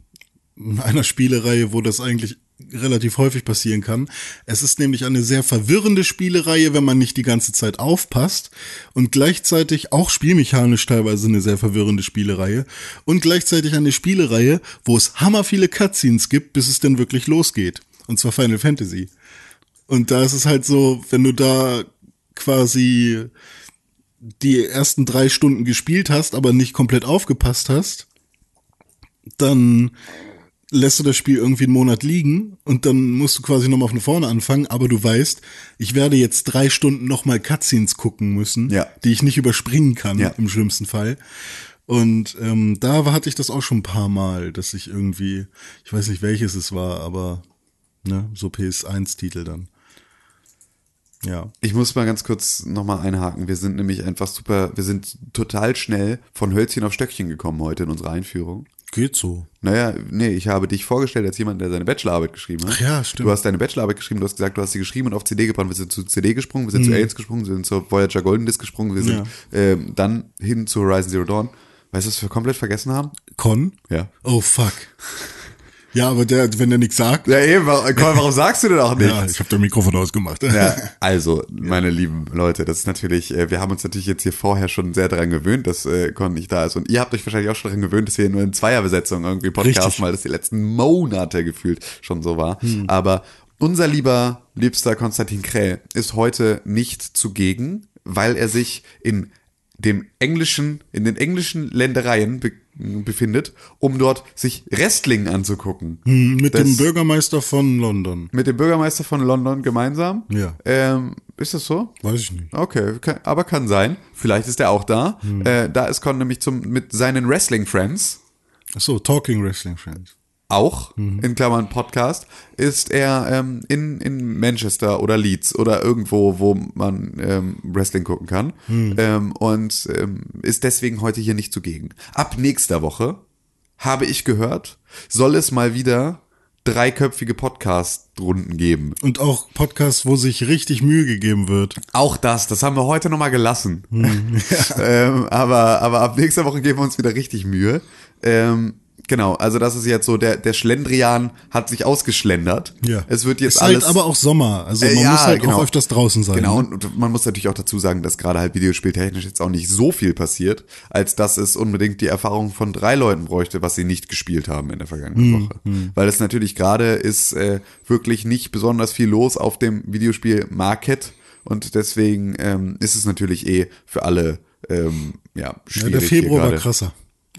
einer Spielereihe, wo das eigentlich relativ häufig passieren kann. Es ist nämlich eine sehr verwirrende Spielereihe, wenn man nicht die ganze Zeit aufpasst und gleichzeitig auch spielmechanisch teilweise eine sehr verwirrende Spielereihe und gleichzeitig eine Spielereihe, wo es hammer viele Cutscenes gibt, bis es denn wirklich losgeht. Und zwar Final Fantasy. Und da ist es halt so, wenn du da quasi die ersten drei Stunden gespielt hast, aber nicht komplett aufgepasst hast, dann lässt du das Spiel irgendwie einen Monat liegen und dann musst du quasi nochmal von vorne anfangen, aber du weißt, ich werde jetzt drei Stunden nochmal Cutscenes gucken müssen, Ja. die ich nicht überspringen kann, Ja. im schlimmsten Fall. Und ähm, da hatte ich das auch schon ein paar Mal, dass ich irgendwie, ich weiß nicht welches es war, aber ne, so PS1-Titel dann. Ja. Ich muss mal ganz kurz nochmal einhaken. Wir sind nämlich einfach super, wir sind total schnell von Hölzchen auf Stöckchen gekommen heute in unserer Einführung. Geht so. Naja, nee, ich habe dich vorgestellt als jemand, der seine Bachelorarbeit geschrieben hat. Ach ja, stimmt. Du hast deine Bachelorarbeit geschrieben, du hast gesagt, du hast sie geschrieben und auf CD gebrannt. Wir sind zu CD gesprungen, wir sind zu Aliens gesprungen, wir sind zur Voyager Golden Disc gesprungen, wir sind ähm, dann hin zu Horizon Zero Dawn. Weißt du, was wir komplett vergessen haben? Con? Ja. Oh fuck. Ja, aber der, wenn der nichts sagt, Ja, eben, warum, warum sagst du denn auch nichts? ja, ich habe das Mikrofon ausgemacht. Ja, also, meine lieben Leute, das ist natürlich, äh, wir haben uns natürlich jetzt hier vorher schon sehr daran gewöhnt, dass äh, Con nicht da ist. Und ihr habt euch wahrscheinlich auch schon daran gewöhnt, dass wir nur in Zweierbesetzung irgendwie podcasten, weil das die letzten Monate gefühlt schon so war. Aber unser lieber, liebster Konstantin Kräll ist heute nicht zugegen, weil er sich in dem englischen, in den englischen Ländereien be befindet, um dort sich Wrestling anzugucken. Mit Das- dem Bürgermeister von London. Mit dem Bürgermeister von London gemeinsam. Ja. Ähm, ist das so? Weiß ich nicht. Okay, kann, aber kann sein. Vielleicht ist er auch da. Äh, da ist Con nämlich zum, mit seinen Wrestling Friends, Ach so, Talking Wrestling Friends. Auch, in Klammern Podcast, ist er ähm, in, in Manchester oder Leeds oder irgendwo, wo man ähm, Wrestling gucken kann. Ähm, und ähm, ist deswegen heute hier nicht zugegen. Ab nächster Woche, habe ich gehört, soll es mal wieder dreiköpfige Podcast-Runden geben. Und auch Podcasts, wo sich richtig Mühe gegeben wird. Auch das, das haben wir heute nochmal gelassen. ähm, aber, aber ab nächster Woche geben wir uns wieder richtig Mühe. Ähm, genau, also das ist jetzt so, der, der Schlendrian hat sich ausgeschlendert. Ja. Es wird jetzt ist alles. halt aber auch Sommer. Also Äh, man ja, muss halt genau. auch öfters draußen sein. Genau, ne? und, man muss natürlich auch dazu sagen, dass gerade halt videospieltechnisch jetzt auch nicht so viel passiert, als dass es unbedingt die Erfahrung von drei Leuten bräuchte, was sie nicht gespielt haben in der vergangenen Hm, Woche. Weil es natürlich gerade ist äh, wirklich nicht besonders viel los auf dem Videospiel-Market und deswegen ähm, ist es natürlich eh für alle ähm, ja, Ja, schwierig. der hier Februar war krasser.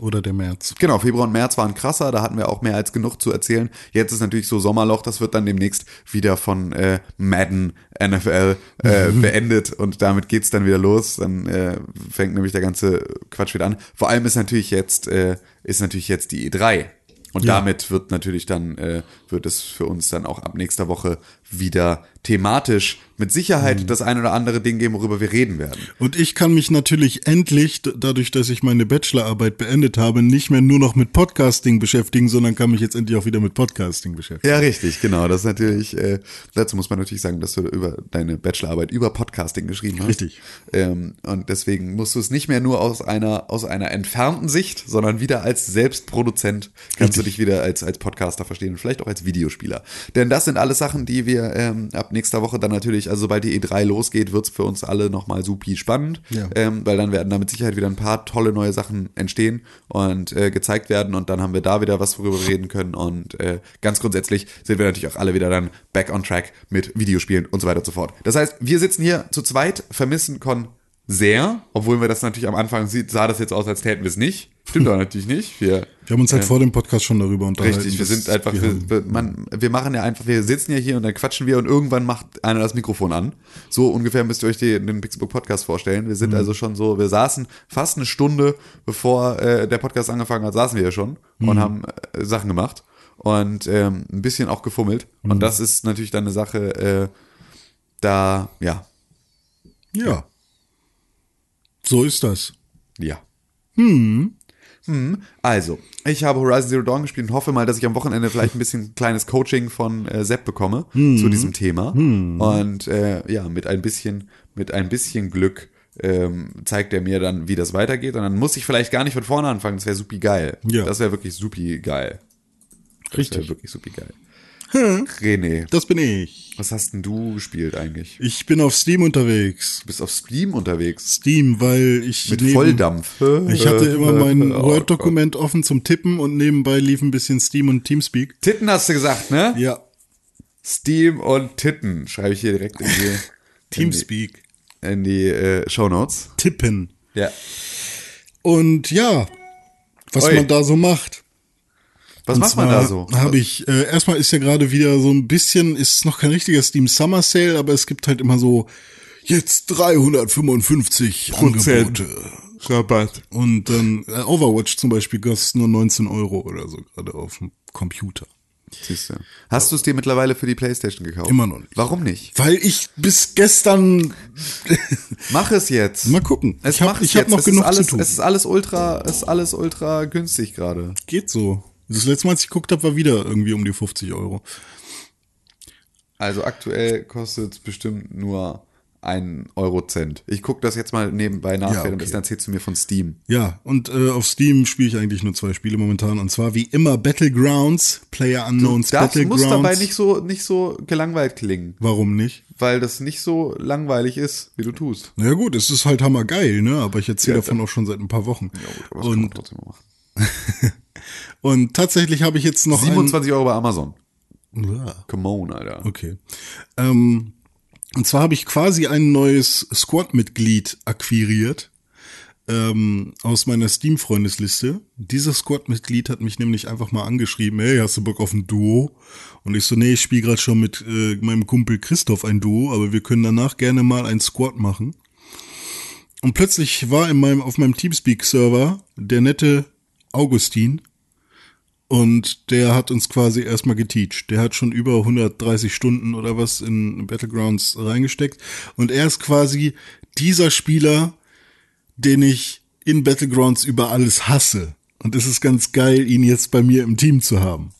Oder der März. Genau, Februar und März waren krasser, da hatten wir auch mehr als genug zu erzählen. Jetzt ist natürlich so Sommerloch, das wird dann demnächst wieder von äh, Madden NFL äh, beendet und damit geht's dann wieder los. Dann äh, fängt nämlich der ganze Quatsch wieder an. Vor allem ist natürlich jetzt äh, ist natürlich jetzt die E3 und Ja. damit wird natürlich dann äh, wird es für uns dann auch ab nächster Woche wieder thematisch mit Sicherheit das ein oder andere Ding geben, worüber wir reden werden. Und ich kann mich natürlich endlich, dadurch, dass ich meine Bachelorarbeit beendet habe, nicht mehr nur noch mit Podcasting beschäftigen, sondern kann mich jetzt endlich auch wieder mit Podcasting beschäftigen. Ja, richtig, genau. Das ist natürlich, äh, dazu muss man natürlich sagen, dass du über deine Bachelorarbeit über Podcasting geschrieben hast. Richtig. Ähm, und deswegen musst du es nicht mehr nur aus einer, aus einer entfernten Sicht, sondern wieder als Selbstproduzent kannst du dich wieder als, als Podcaster verstehen und vielleicht auch als Videospieler. Denn das sind alles Sachen, die wir ähm, ab nächster Woche dann natürlich, also sobald die E3 losgeht, wird's für uns alle nochmal supi spannend, Ja. ähm, weil dann werden da mit Sicherheit wieder ein paar tolle neue Sachen entstehen und äh, gezeigt werden und dann haben wir da wieder was, worüber wir reden können und äh, ganz grundsätzlich sind wir natürlich auch alle wieder dann back on track mit Videospielen und so weiter und so fort. Das heißt, wir sitzen hier zu zweit, vermissen Con sehr, obwohl wir das natürlich am Anfang sieht, sah das jetzt aus, als täten wir es nicht. Stimmt doch natürlich nicht. Wir Wir haben uns halt vor dem Podcast schon darüber unterhalten. Richtig, wir sind einfach, wir wir, man, wir machen ja einfach, wir sitzen ja hier und dann quatschen wir und irgendwann macht einer das Mikrofon an. So ungefähr müsst ihr euch den, den Pixelbook Podcast vorstellen. Wir sind Mhm. also schon so, wir saßen fast eine Stunde, bevor äh, der Podcast angefangen hat, saßen wir ja schon Mhm. und haben äh, Sachen gemacht und ähm, ein bisschen auch gefummelt. Mhm. Und das ist natürlich dann eine Sache, äh, da, ja, Ja. So ist das. Ja. Hm. Also, ich habe Horizon Zero Dawn gespielt und hoffe mal, dass ich am Wochenende vielleicht ein bisschen kleines Coaching von äh, Sepp bekomme zu diesem Thema. Und äh, ja, mit ein bisschen, mit ein bisschen Glück ähm, zeigt er mir dann, wie das weitergeht. Und dann muss ich vielleicht gar nicht von vorne anfangen. Das wäre supi geil. Ja. Das wäre wirklich supi geil. Das Richtig. wäre wirklich supi geil. René, Das bin ich. was hast denn du gespielt eigentlich? Ich bin auf Steam unterwegs. Du bist auf Steam unterwegs. Steam, weil ich Mit neben- Volldampf. Ich hatte immer mein Oh Word-Dokument offen zum Tippen und nebenbei lief ein bisschen Steam und Teamspeak. Titten hast du gesagt, ne? Ja, Steam und Titten schreibe ich hier direkt in die, Teamspeak. in die äh, Show Notes. Tippen. Ja. Und ja, was Oi. man da so macht. Was Und macht man da so? Habe ich, äh, erstmal ist ja gerade wieder so ein bisschen, ist noch kein richtiger Steam Summer Sale, aber es gibt halt immer so jetzt 355 Angebote. Rabatt. Und dann äh, Overwatch zum Beispiel kostet nur 19 Euro oder so gerade auf dem Computer. Siehst du. Hast du es dir mittlerweile für die Playstation gekauft? Immer noch nicht. Warum nicht? Weil ich bis gestern Mach es jetzt. Mal gucken. Es Ich hab- mach es ich hab noch es genug alles, zu tun. Es ist alles ultra, es ist alles ultra günstig gerade. geht so. Das letzte Mal, als ich geguckt habe, war wieder irgendwie um die 50 Euro. Also aktuell kostet es bestimmt nur ein Eurocent. Ich gucke das jetzt mal nebenbei nach, Ja, okay. das erzählst du mir von Steam. Ja, und äh, auf Steam spiele ich eigentlich nur zwei Spiele momentan. Und zwar wie immer Battlegrounds, Player Unknowns Das Battlegrounds. muss dabei nicht so, nicht so gelangweilt klingen, Warum nicht? weil das nicht so langweilig ist, wie du tust. Na ja gut, es ist halt hammergeil, ne? Aber ich erzähle Ja, davon auch schon seit ein paar Wochen. Aber das kann man und, trotzdem machen. und tatsächlich habe ich jetzt noch 27 Euro bei Amazon. Uah. Come on, Alter. Okay. Ähm, und zwar habe ich quasi ein neues Squad-Mitglied akquiriert ähm, aus meiner Steam-Freundesliste. Dieses Squad-Mitglied hat mich nämlich einfach mal angeschrieben, hey, hast du Bock auf ein Duo? Und ich so, nee, ich spiele gerade schon mit äh, meinem Kumpel Christoph ein Duo, aber wir können danach gerne mal ein Squad machen. Und plötzlich war in meinem, auf meinem Teamspeak-Server der nette Augustin, und der hat uns quasi erstmal geteacht. Der hat schon über 130 Stunden oder was in Battlegrounds reingesteckt. Und er ist quasi dieser Spieler, den ich in Battlegrounds über alles hasse. Und es ist ganz geil, ihn jetzt bei mir im Team zu haben.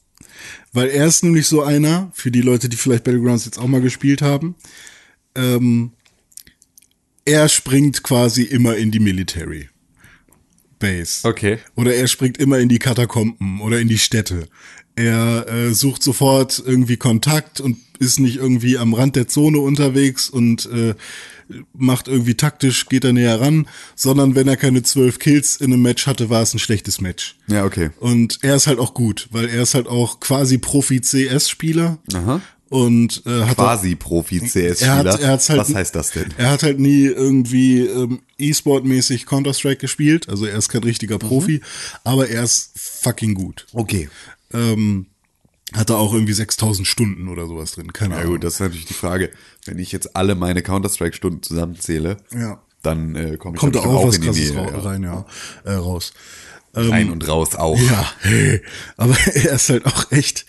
Weil er ist nämlich so einer, für die Leute, die vielleicht Battlegrounds jetzt auch mal gespielt haben, ähm, er springt quasi immer in die Military Base. Okay. Oder er springt immer in die Katakomben oder in die Städte. Er äh, sucht sofort irgendwie Kontakt und ist nicht irgendwie am Rand der Zone unterwegs und äh, macht irgendwie taktisch, geht er näher ran, sondern wenn er keine zwölf Kills in einem Match hatte, war es ein schlechtes Match. Ja, okay. Und er ist halt auch gut, weil er ist halt auch quasi Profi-CS-Spieler. Und äh, hat Quasi Profi-CS-Spieler. Er hat- er hat's halt- Was heißt das denn? Er hat halt nie irgendwie ähm, E-Sport-mäßig Counter-Strike gespielt. Also er ist kein richtiger Profi, aber er ist fucking gut. Okay. Ähm, hat er auch irgendwie 6000 Stunden oder sowas drin. Keine Ja Ahnung. gut, das ist natürlich die Frage. Wenn ich jetzt alle meine Counter-Strike-Stunden zusammenzähle, Ja. dann äh, komme ich Kommt da auch was in die Nähe. ra ja. rein, ja. Äh, raus. Rein und raus auch. Ja, aber er ist halt auch echt,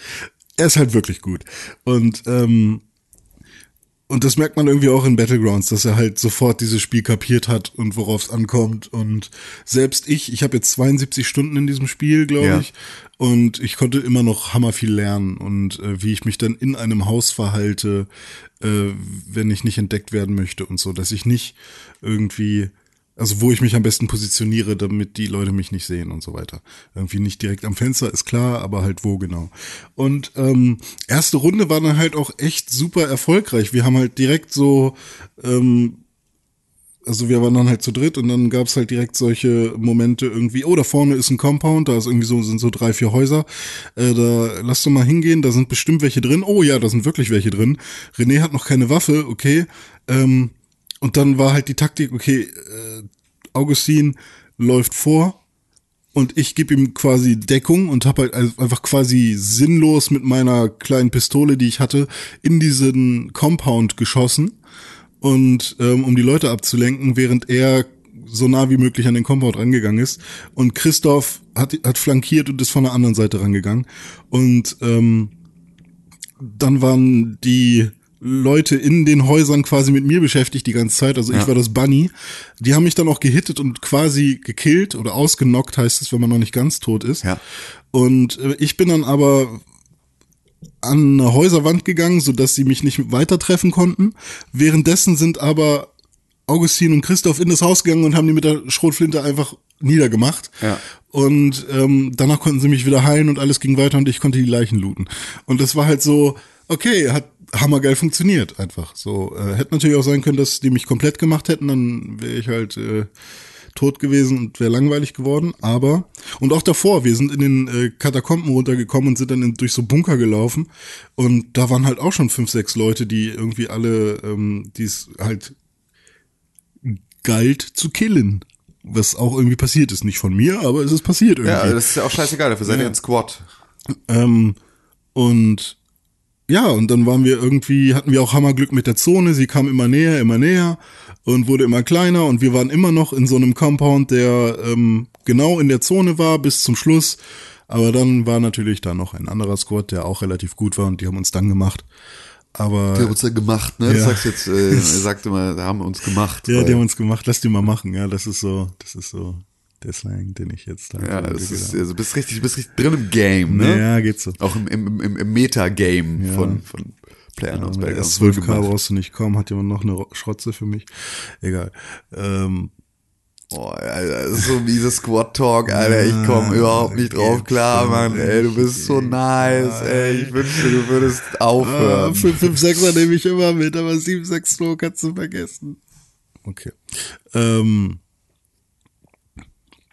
er ist halt wirklich gut. Und, ähm, und das merkt man irgendwie auch in Battlegrounds, dass er halt sofort dieses Spiel kapiert hat und worauf es ankommt. Und selbst ich, ich habe jetzt 72 Stunden in diesem Spiel, glaube Ja. ich. Und ich konnte immer noch hammer viel lernen und äh, wie ich mich dann in einem Haus verhalte, äh, wenn ich nicht entdeckt werden möchte und so, dass ich nicht irgendwie, also wo ich mich am besten positioniere, damit die Leute mich nicht sehen und so weiter. Irgendwie nicht direkt am Fenster, ist klar, aber halt wo genau. Und ähm, erste Runde war dann halt auch echt super erfolgreich. Wir haben halt direkt so ähm, also wir waren dann halt zu dritt und dann gab's halt direkt solche Momente irgendwie, oh, da vorne ist ein Compound, da ist irgendwie so, sind so drei, vier Häuser, äh, da lass doch mal hingehen, da sind bestimmt welche drin. Oh ja, da sind wirklich welche drin. René hat noch keine Waffe, okay. Ähm, und dann war halt die Taktik, okay, äh, Augustin läuft vor und ich gebe ihm quasi Deckung und habe halt einfach quasi sinnlos mit meiner kleinen Pistole, die ich hatte, in diesen Compound geschossen und ähm, um die Leute abzulenken, während er so nah wie möglich an den Compound rangegangen ist. Und Christoph hat, hat flankiert und ist von der anderen Seite rangegangen. Und ähm, dann waren die Leute in den Häusern quasi mit mir beschäftigt die ganze Zeit. Also ich Ja. war das Bunny. Die haben mich dann auch gehittet und quasi gekillt oder ausgenockt heißt es, wenn man noch nicht ganz tot ist. Ja. Und äh, ich bin dann aber an eine Häuserwand gegangen, sodass sie mich nicht weiter treffen konnten. Währenddessen sind aber Augustin und Christoph in das Haus gegangen und haben die mit der Schrotflinte einfach niedergemacht. Ja. Und ähm, danach konnten sie mich wieder heilen und alles ging weiter und ich konnte die Leichen looten. Und das war halt so, okay, hat hammergeil funktioniert einfach. So äh, hätte natürlich auch sein können, dass die mich komplett gemacht hätten, dann wäre ich halt äh, tot gewesen und wäre langweilig geworden. Aber und auch davor, wir sind in den äh, Katakomben runtergekommen und sind dann in, durch so Bunker gelaufen und da waren halt auch schon fünf, sechs Leute, die irgendwie alle, ähm, die es halt galt zu killen. Was auch irgendwie passiert ist. Nicht von mir, aber es ist passiert irgendwie. Ja, das ist ja auch scheißegal, dafür seid ihr Ja. ein Squad. Ähm, und ja, und dann waren wir irgendwie, hatten wir auch Hammerglück mit der Zone. Sie kam immer näher, immer näher und wurde immer kleiner und wir waren immer noch in so einem Compound, der ähm, genau in der Zone war bis zum Schluss. Aber dann war natürlich da noch ein anderer Squad, der auch relativ gut war und die haben uns dann gemacht. Aber Die haben uns ja gemacht, ne? Das Ja. sagst du jetzt, äh, er sagte mal, haben uns gemacht. ja, die haben uns gemacht. Lass die mal machen. Ja, das ist so, das ist so der Slang, den ich jetzt da. ja, das ist, also bist richtig, bist richtig drin im Game, ne? Ja, geht so. Auch im, im, im, im Meta-Game von, von Playern aus Mit Background. S12K brauchst du nicht kommen, hat jemand noch eine Ro- Schrotze für mich? Egal. Ähm, Oh, Alter, das ist so miese Squad-Talk, Alter. Ich komme überhaupt nicht drauf klar, Mann. Ey, du bist so nice, ey. Ich wünschte, du würdest äh, aufhören. 556er nehme ich immer mit, aber 762 kannst du vergessen. Okay. Ähm,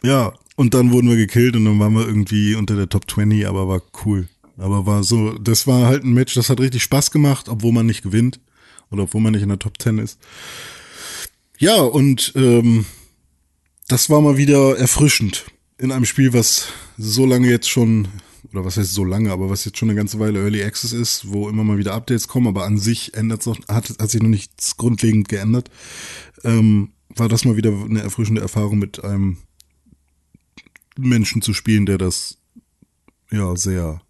ja, und dann wurden wir gekillt und dann waren wir irgendwie unter der Top 20, aber war cool. Aber war so, das war halt ein Match, das hat richtig Spaß gemacht, obwohl man nicht gewinnt oder obwohl man nicht in der Top 10 ist. Ja, und ähm, das war mal wieder erfrischend in einem Spiel, was so lange jetzt schon, oder was heißt so lange, aber was jetzt schon eine ganze Weile Early Access ist, wo immer mal wieder Updates kommen, aber an sich ändert noch, hat, hat sich noch nichts grundlegend geändert, ähm, war das mal wieder eine erfrischende Erfahrung mit einem Menschen zu spielen, der das ja sehr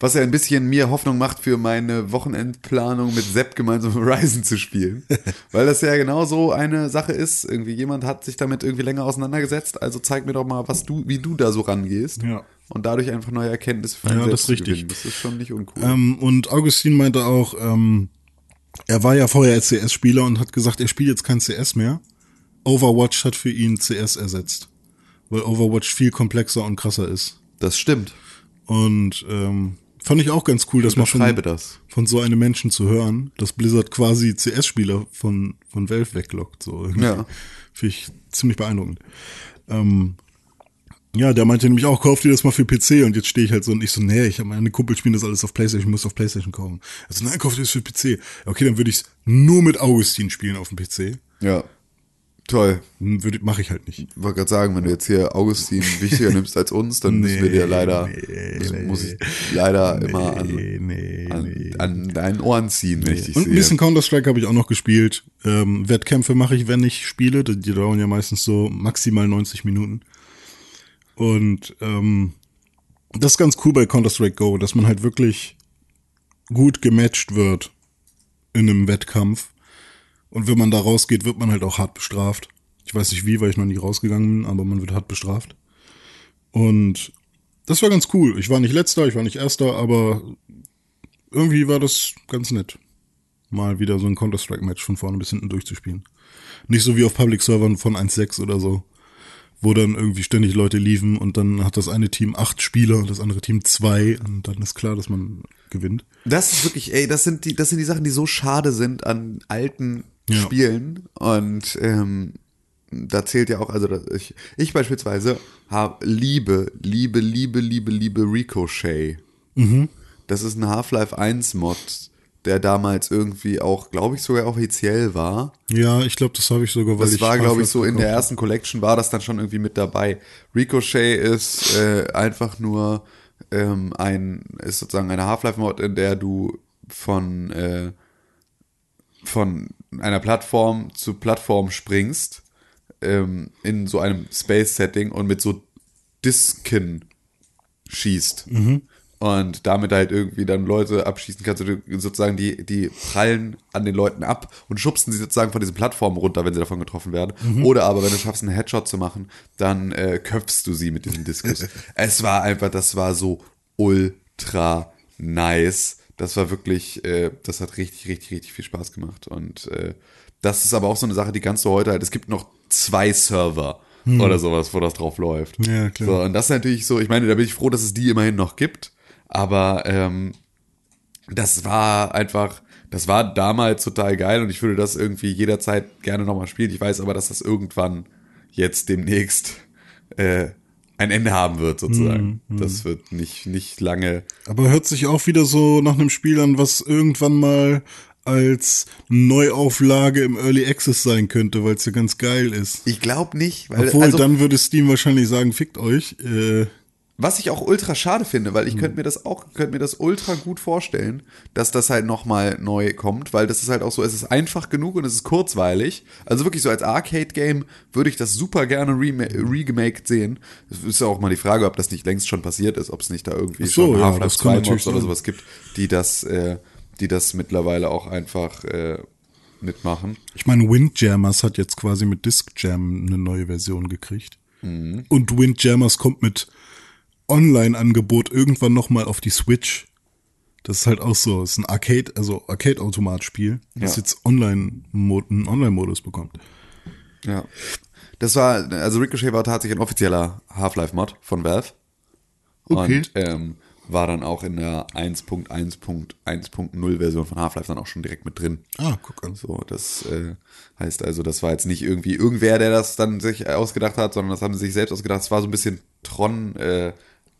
Was ja ein bisschen mir Hoffnung macht für meine Wochenendplanung mit Sepp gemeinsam Horizon zu spielen. Weil das ja genau so eine Sache ist. Irgendwie jemand hat sich damit irgendwie länger auseinandergesetzt. Also zeig mir doch mal, was du, wie du da so rangehst. Ja. Und dadurch einfach neue Erkenntnisse für Ja, das ist richtig. gewinnen. Das ist schon nicht uncool. Ähm, und Augustin meinte auch, ähm, er war ja vorher als CS-Spieler und hat gesagt, er spielt jetzt kein CS mehr. Overwatch hat für ihn CS ersetzt. Weil Overwatch viel komplexer und krasser ist. das stimmt. Und ähm, fand ich auch ganz cool, das mal von, das. von so einem Menschen zu hören, dass Blizzard quasi CS-Spieler von, von Valve weglockt. So irgendwie. Ja. Finde ich ziemlich beeindruckend. Ähm, Ja, der meinte nämlich auch, kauf dir das mal für PC und jetzt stehe ich halt so und ich so, nee, ich habe meine Kumpel spielen das alles auf Playstation, ich muss auf Playstation kaufen. Also nein, kauf dir das für PC. Okay, dann würde ich es nur mit Augustin spielen auf dem PC. Ja. Toll. Würde mache ich halt nicht. Ich wollte gerade sagen, wenn du jetzt hier Augustin wichtiger nimmst als uns, dann müssen wir dir leider, müssen, muss ich leider immer an, nee, an, an deinen Ohren ziehen, wenn ich dich Und ein sehe. bisschen Counter-Strike habe ich auch noch gespielt. Ähm, Wettkämpfe mache ich, wenn ich spiele. Die die dauern ja meistens so maximal 90 Minuten. Und ähm, das ist ganz cool bei Counter-Strike Go, dass man halt wirklich gut gematcht wird in einem Wettkampf. Und wenn man da rausgeht, wird man halt auch hart bestraft. Ich weiß nicht wie, weil ich noch nie rausgegangen bin, aber man wird hart bestraft. Und das war ganz cool. Ich war nicht letzter, ich war nicht erster, aber irgendwie war das ganz nett. Mal wieder so ein Counter-Strike-Match von vorne bis hinten durchzuspielen. Nicht so wie auf Public-Servern von 1.6 oder so, wo dann irgendwie ständig Leute liefen und dann hat das eine Team acht Spieler und das andere Team zwei und dann ist klar, dass man gewinnt. Das ist wirklich, ey, das sind die, das sind die Sachen, die so schade sind an alten Ja. Spielen. Und ähm, da zählt ja auch, also ich, ich beispielsweise habe liebe, liebe, liebe, liebe, liebe Ricochet. Das ist ein Half-Life 1 Mod, der damals irgendwie auch, glaube ich, sogar offiziell war. Ja, ich glaube, das habe ich sogar, weil Das ich war, glaube ich, so in der ersten Collection war das dann schon irgendwie mit dabei. Ricochet ist äh, einfach nur ähm, ein, ist sozusagen eine Half-Life-Mod, in der du von, äh, von einer Plattform zu Plattform springst, ähm, in so einem Space-Setting und mit so Disken schießt. Und damit halt irgendwie dann Leute abschießen kannst. Du sozusagen die, die prallen an den Leuten ab und schubsen sie sozusagen von diesen Plattformen runter, wenn sie davon getroffen werden. Oder aber, wenn du schaffst, einen Headshot zu machen, dann äh, köpfst du sie mit diesem Diskus. es war einfach, das war so ultra nice. Das war wirklich, äh, das hat richtig, richtig, richtig viel Spaß gemacht. Und äh, das ist aber auch so eine Sache, die kannst du heute halt, es gibt noch zwei Server oder sowas, wo das drauf läuft. Ja, klar. So, und das ist natürlich so, ich meine, da bin ich froh, dass es die immerhin noch gibt. Aber ähm, das war einfach, das war damals total geil und ich würde das irgendwie jederzeit gerne nochmal spielen. Ich weiß aber, dass das irgendwann jetzt demnächst äh, ein Ende haben wird, sozusagen. Das wird nicht, nicht lange. Aber hört sich auch wieder so nach einem Spiel an, was irgendwann mal als Neuauflage im Early Access sein könnte, weil es ja ganz geil ist. Ich glaube nicht, weil Obwohl, also, dann würde Steam wahrscheinlich sagen, fickt euch. Äh, was ich auch ultra schade finde, weil ich könnte mir das auch, könnte mir das ultra gut vorstellen, dass das halt nochmal neu kommt, weil das ist halt auch so, es ist einfach genug und es ist kurzweilig. Also wirklich so als Arcade-Game würde ich das super gerne regemaked sehen. Es ist ja auch mal die Frage, ob das nicht längst schon passiert ist, ob es nicht da irgendwie Ach so, schon ja, Half-Life das kann 2 natürlich Mods oder sowas gibt, die das, äh, die das mittlerweile auch einfach äh, mitmachen. ich meine, Windjammers hat jetzt quasi mit Disc Jam eine neue Version gekriegt. Und Windjammers kommt mit Online-Angebot irgendwann nochmal auf die Switch. Das ist halt auch so, das ist ein Arcade, also Arcade-Automat-Spiel, das Ja. jetzt Online einen Online-Modus bekommt. Ja. Das war, also Ricochet war tatsächlich ein offizieller Half-Life-Mod von Valve. Okay. Und ähm, war dann auch in der 1.1.1.0 Version von Half-Life dann auch schon direkt mit drin. Ah, guck an. So, das äh, heißt also, das war jetzt nicht irgendwie irgendwer, der das dann sich ausgedacht hat, sondern das haben sie sich selbst ausgedacht. Es war so ein bisschen Tron äh,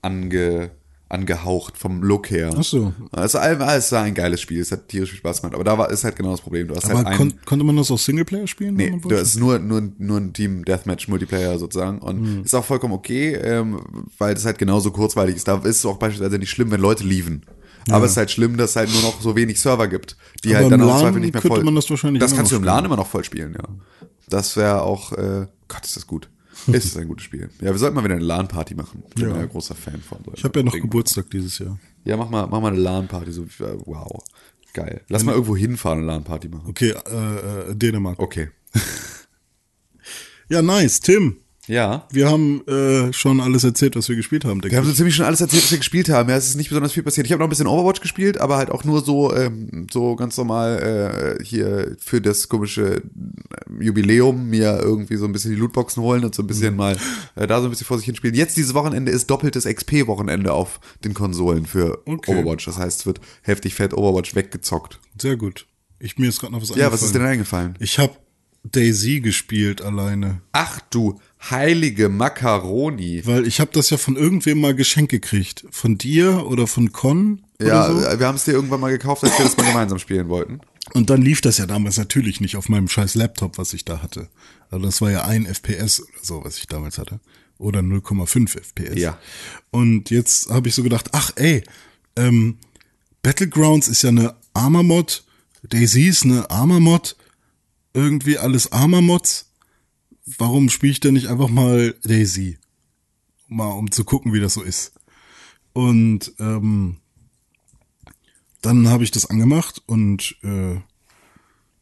ange, angehaucht vom Look her. Ach so. Also, es war ein geiles Spiel, es hat tierisch viel Spaß gemacht. Aber da war, ist halt genau das Problem. Du hast Aber halt kon konnte man das auch Singleplayer spielen? Nee, du ist nur, nur, nur ein Team Deathmatch Multiplayer sozusagen und ist auch vollkommen okay, ähm, weil das halt genauso kurzweilig ist. Da ist es auch beispielsweise nicht schlimm, wenn Leute lieven. Aber es ist halt schlimm, dass es halt nur noch so wenig Server gibt, die Aber halt dann auch Zweifel nicht mehr voll. man das wahrscheinlich Das kannst du im LAN immer noch voll spielen, ja. Das wäre auch, äh, Gott, ist das gut. Ist es ein gutes Spiel. Ja, wir sollten mal wieder eine LAN-Party machen. Ich bin Ja. ja ein großer Fan von so Ich habe ja noch Ding. Geburtstag dieses Jahr. Ja, mach mal, mach mal eine LAN-Party. So, äh, wow. Geil. Lass mal irgendwo hinfahren und eine LAN-Party machen. Okay, äh, äh, Dänemark. Okay. Ja, nice. Tim, Ja. wir haben äh, schon alles erzählt, was wir gespielt haben, Wir haben so ich. ziemlich schon alles erzählt, was wir gespielt haben. Ja, es ist nicht besonders viel passiert. Ich habe noch ein bisschen Overwatch gespielt, aber halt auch nur so, ähm, so ganz normal äh, hier für das komische äh, Jubiläum mir irgendwie so ein bisschen die Lootboxen holen und so ein Mhm. bisschen mal äh, da so ein bisschen vor sich hin spielen. Jetzt dieses Wochenende ist doppeltes XP-Wochenende auf den Konsolen für Okay. Overwatch. Das heißt, es wird heftig fett Overwatch weggezockt. Sehr gut. Ich, mir ist gerade noch was Ja, was ist denn eingefallen. eingefallen? Ich habe Daisy gespielt alleine. Ach du heilige Macaroni. Weil ich habe das ja von irgendwem mal geschenkt gekriegt. Von dir oder von Con oder Ja, so. wir haben es dir irgendwann mal gekauft, als wir das mal gemeinsam spielen wollten. Und dann lief das ja damals natürlich nicht auf meinem scheiß Laptop, was ich da hatte. Also das war ja ein FPS oder so, was ich damals hatte. Oder 0,5 FPS. Ja. Und jetzt habe ich so gedacht, ach ey, ähm, Battlegrounds ist ja eine Armor-Mod, Daisy ist eine Armor-Mod, irgendwie alles Armor-Mods. Warum spiele ich denn nicht einfach mal Daisy? Mal um zu gucken, wie das so ist. Und ähm, dann habe ich das angemacht und äh,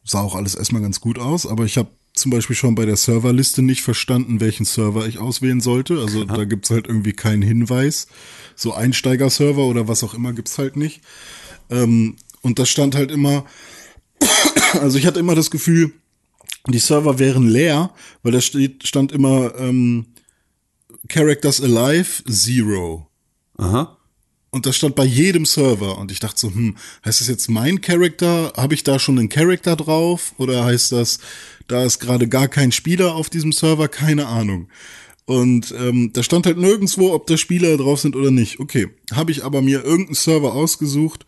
sah auch alles erstmal ganz gut aus, aber ich habe zum Beispiel schon bei der Serverliste nicht verstanden, welchen Server ich auswählen sollte. Also da gibt's halt irgendwie keinen Hinweis. So Einsteiger-Server oder was auch immer gibt's halt nicht. Ähm, und da stand halt immer, also ich hatte immer das Gefühl, die Server wären leer, weil da steht, stand immer ähm, Characters Alive Zero. Aha. Und das stand bei jedem Server. Und ich dachte so, hm, heißt das jetzt mein Charakter? Habe ich da schon einen Charakter drauf? Oder heißt das, da ist gerade gar kein Spieler auf diesem Server? Keine Ahnung. Und ähm, da stand halt nirgendwo, ob da Spieler drauf sind oder nicht. Okay, habe ich aber mir irgendeinen Server ausgesucht,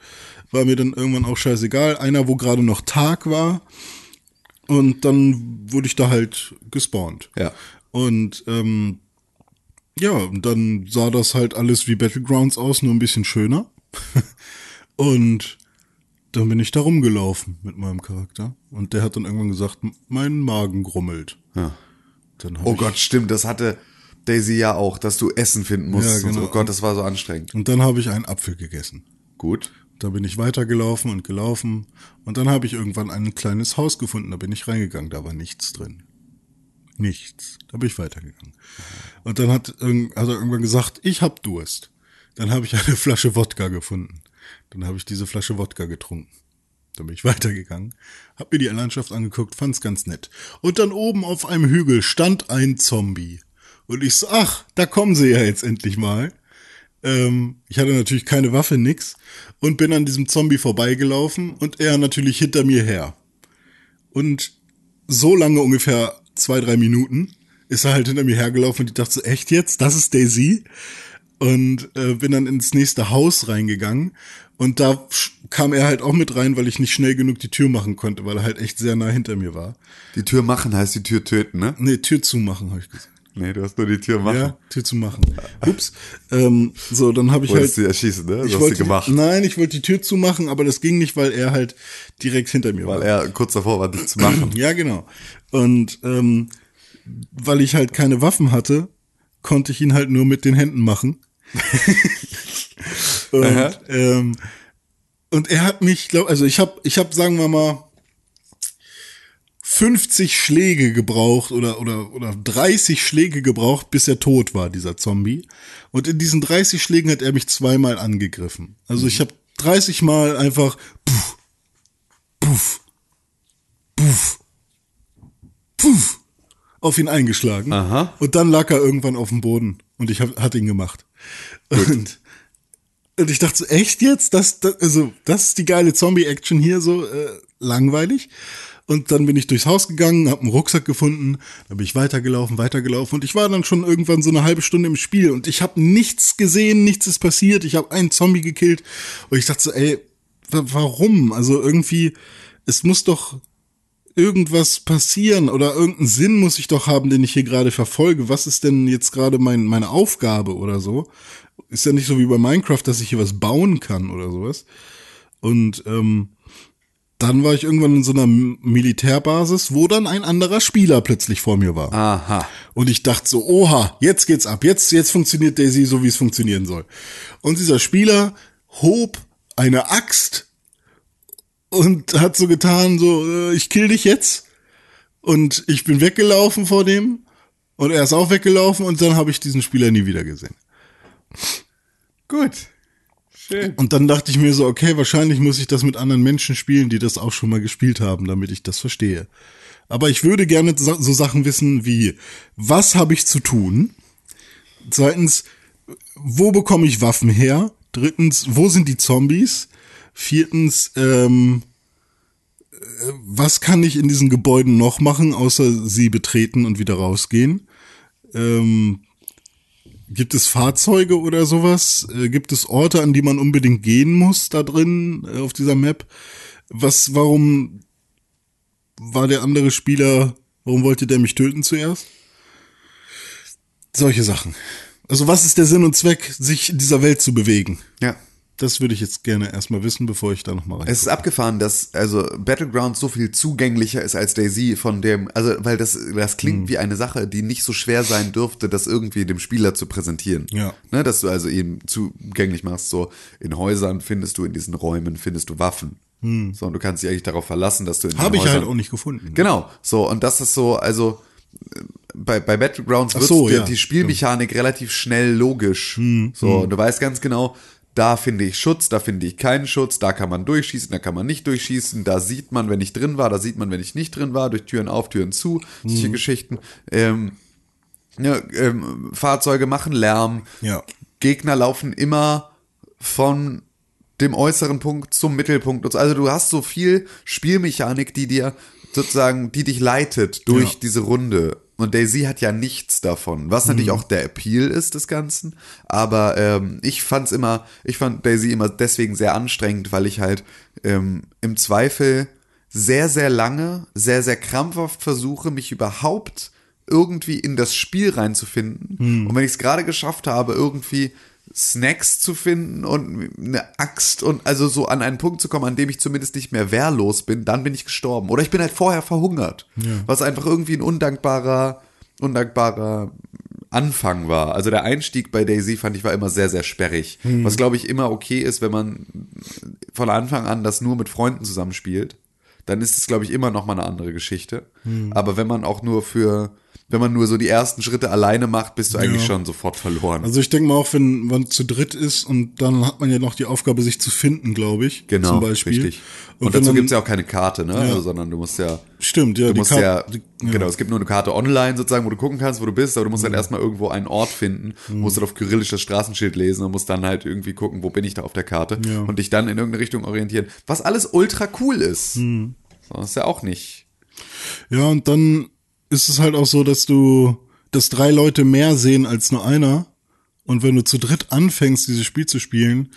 war mir dann irgendwann auch scheißegal. Einer, wo gerade noch Tag war. Und dann wurde ich da halt gespawnt. Ja. Und ähm, ja, und dann sah das halt alles wie Battlegrounds aus, nur ein bisschen schöner. und dann bin ich da rumgelaufen mit meinem Charakter. Und der hat dann irgendwann gesagt, mein Magen grummelt. Ja. Oh Gott, stimmt, das hatte Daisy ja auch, dass du Essen finden musstest. Ja, und so. genau. Oh Gott, das war so anstrengend. Und dann habe ich einen Apfel gegessen. Gut. Da bin ich weitergelaufen und gelaufen. Und dann habe ich irgendwann ein kleines Haus gefunden. Da bin ich reingegangen. Da war nichts drin. Nichts. Da bin ich weitergegangen. Und dann hat, hat er irgendwann gesagt, ich hab Durst. Dann habe ich eine Flasche Wodka gefunden. Dann habe ich diese Flasche Wodka getrunken. Dann bin ich weitergegangen, hab mir die Landschaft angeguckt, fand's ganz nett. Und dann oben auf einem Hügel stand ein Zombie. Und ich so, ach, da kommen sie ja jetzt endlich mal. Ähm, ich hatte natürlich keine Waffe, nix. Und bin an diesem Zombie vorbeigelaufen und er natürlich hinter mir her. Und so lange ungefähr zwei, drei Minuten ist er halt hinter mir hergelaufen und ich dachte so, echt jetzt? Das ist Daisy? Und äh, bin dann ins nächste Haus reingegangen und da kam er halt auch mit rein, weil ich nicht schnell genug die Tür machen konnte, weil er halt echt sehr nah hinter mir war. Die Tür machen heißt die Tür töten, ne? Nee, Tür zumachen, habe ich gesagt. Nee, du hast nur die Tür machen. Ja, Tür zu machen. Ups. Ähm, so, dann habe ich Wolltest halt. du erschießen, ne? Das ich hast wollte, du gemacht. Nein, ich wollte die Tür zumachen, aber das ging nicht, weil er halt direkt hinter mir war. Weil er kurz davor war, dich zu machen. Ja, genau. Und ähm, weil ich halt keine Waffen hatte, konnte ich ihn halt nur mit den Händen machen. und, ähm, und er hat mich, glaub, also ich habe, ich habe, sagen wir mal, 50 Schläge gebraucht oder, oder, oder 30 Schläge gebraucht, bis er tot war, dieser Zombie. Und in diesen 30 Schlägen hat er mich zweimal angegriffen. Also ich habe 30 Mal einfach puff, puff, puff, puff auf ihn eingeschlagen. Aha. Und dann lag er irgendwann auf dem Boden und ich hab, hat ihn gemacht. Und, und ich dachte so, echt jetzt? Das, das, also, das ist die geile Zombie-Action hier, so äh, langweilig. Und dann bin ich durchs Haus gegangen, habe einen Rucksack gefunden, dann bin ich weitergelaufen, weitergelaufen und ich war dann schon irgendwann so eine halbe Stunde im Spiel und ich habe nichts gesehen, nichts ist passiert, ich habe einen Zombie gekillt und ich dachte so, ey, wa- warum? Also irgendwie, es muss doch irgendwas passieren oder irgendeinen Sinn muss ich doch haben, den ich hier gerade verfolge. Was ist denn jetzt gerade mein, meine Aufgabe oder so? Ist ja nicht so wie bei Minecraft, dass ich hier was bauen kann oder sowas. Und ähm, dann war ich irgendwann in so einer Militärbasis, wo dann ein anderer Spieler plötzlich vor mir war. Aha. Und ich dachte so, oha, jetzt geht's ab. Jetzt, jetzt funktioniert Daisy so, wie es funktionieren soll. Und dieser Spieler hob eine Axt und hat so getan, so, äh, ich kill dich jetzt. Und ich bin weggelaufen vor dem. Und er ist auch weggelaufen und dann habe ich diesen Spieler nie wieder gesehen. Gut. Schön. Und dann dachte ich mir so, okay, wahrscheinlich muss ich das mit anderen Menschen spielen, die das auch schon mal gespielt haben, damit ich das verstehe. Aber ich würde gerne so so Sachen wissen wie, was habe ich zu tun? Zweitens, wo bekomme ich Waffen her? Drittens, wo sind die Zombies? Viertens, ähm, äh, was kann ich in diesen Gebäuden noch machen, außer sie betreten und wieder rausgehen? Ähm, gibt es Fahrzeuge oder sowas? Äh, gibt es Orte, an die man unbedingt gehen muss da drin äh, auf dieser Map? Was, warum war der andere Spieler, warum wollte der mich töten zuerst? Solche Sachen. Also was ist der Sinn und Zweck, sich in dieser Welt zu bewegen? Ja. Das würde ich jetzt gerne erstmal wissen, bevor ich da nochmal rein. Es ist abgefahren, dass also Battlegrounds so viel zugänglicher ist als Daisy von dem, also weil das das klingt Hm. wie eine Sache, die nicht so schwer sein dürfte, das irgendwie dem Spieler zu präsentieren. Ja. Ne, dass du also eben zugänglich machst, so in Häusern findest du in diesen Räumen findest du Waffen. So und du kannst dich eigentlich darauf verlassen, dass du in Habe ich Häusern halt auch nicht gefunden. Genau, so und das ist so, also bei, bei Battlegrounds wird so, die, ja, die Spielmechanik relativ schnell logisch. Hm, so, und du weißt ganz genau, da finde ich Schutz, da finde ich keinen Schutz, da kann man durchschießen, da kann man nicht durchschießen, da sieht man, wenn ich drin war, da sieht man, wenn ich nicht drin war, durch Türen auf, Türen zu, solche Hm. Geschichten. Ähm, ja, ähm, Fahrzeuge machen Lärm, Ja. Gegner laufen immer von dem äußeren Punkt zum Mittelpunkt. so. Also du hast so viel Spielmechanik, die dir sozusagen, die dich leitet durch Ja. diese Runde. Und Daisy hat ja nichts davon, was natürlich auch der Appeal ist des Ganzen. Aber ähm, ich fand's immer, ich fand Daisy immer deswegen sehr anstrengend, weil ich halt ähm, im Zweifel sehr, sehr lange, sehr, sehr krampfhaft versuche, mich überhaupt irgendwie in das Spiel reinzufinden. Und wenn ich es gerade geschafft habe, irgendwie Snacks zu finden und eine Axt und also so an einen Punkt zu kommen, an dem ich zumindest nicht mehr wehrlos bin, dann bin ich gestorben. Oder ich bin halt vorher verhungert. Was einfach irgendwie ein undankbarer, undankbarer Anfang war. Also der Einstieg bei Daisy fand ich war immer sehr, sehr sperrig. Was glaube ich immer okay ist, wenn man von Anfang an das nur mit Freunden zusammenspielt. Dann ist es, glaube ich, immer noch mal eine andere Geschichte. Aber wenn man auch nur für, wenn man nur so die ersten Schritte alleine macht, bist du eigentlich Ja. schon sofort verloren. Also ich denke mal auch, wenn man zu dritt ist und dann hat man ja noch die Aufgabe, sich zu finden, glaube ich. Genau, Zum Beispiel. richtig. Und, Und, dazu dann- gibt's ja auch keine Karte, ne? Also, sondern du musst ja, Stimmt, ja. du musst Karte- ja, die- genau, es gibt nur eine Karte online sozusagen, wo du gucken kannst, wo du bist, aber du musst Mhm. halt erstmal irgendwo einen Ort finden, musst dann auf Kyrillisch das Straßenschild lesen und musst dann halt irgendwie gucken, wo bin ich da auf der Karte Ja. und dich dann in irgendeine Richtung orientieren. Was alles ultra cool ist. Mhm. Das ist ja auch nicht. Ja, und dann ist es halt auch so, dass du, dass drei Leute mehr sehen als nur einer. Und wenn du zu dritt anfängst, dieses Spiel zu spielen,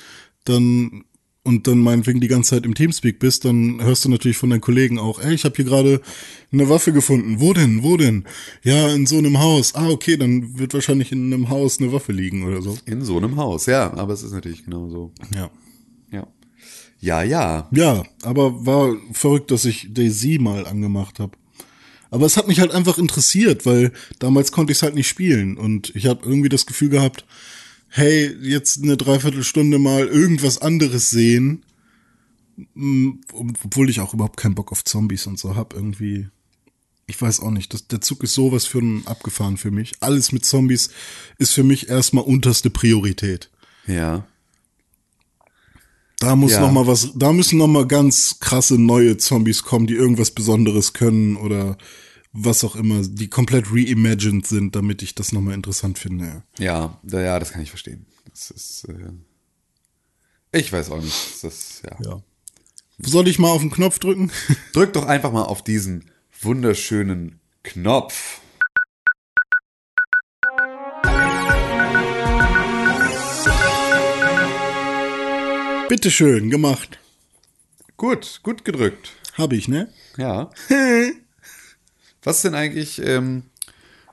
dann und dann meinetwegen die ganze Zeit im Teamspeak bist, dann hörst du natürlich von deinen Kollegen auch, ey, ich habe hier gerade eine Waffe gefunden. Wo denn? Wo denn? Ja, in so einem Haus. Ah, okay, dann wird wahrscheinlich in einem Haus eine Waffe liegen oder so. In so einem Haus, ja, aber es ist natürlich genau so. Ja. Ja. Ja, ja. Ja, aber war verrückt, dass ich Daisy mal angemacht habe. Aber es hat mich halt einfach interessiert, weil damals konnte ich es halt nicht spielen und ich habe irgendwie das Gefühl gehabt, hey, jetzt eine Dreiviertelstunde mal irgendwas anderes sehen, Mm, obwohl ich auch überhaupt keinen Bock auf Zombies und so hab irgendwie. Ich weiß auch nicht, das, der Zug ist sowas für ein abgefahren für mich. Alles mit Zombies ist für mich erstmal unterste Priorität. Ja. Da muss Ja. noch mal was, da müssen noch mal ganz krasse neue Zombies kommen, die irgendwas Besonderes können oder was auch immer, die komplett reimagined sind, damit ich das noch mal interessant finde. Ja, ja, das kann ich verstehen. Das ist, äh, ich weiß auch nicht. Das, ja. Ja. Soll ich mal auf den Knopf drücken? Drück doch einfach mal auf diesen wunderschönen Knopf. Bitteschön, gemacht. Gut, gut gedrückt. Hab ich, ne? Ja. Was denn eigentlich, ähm,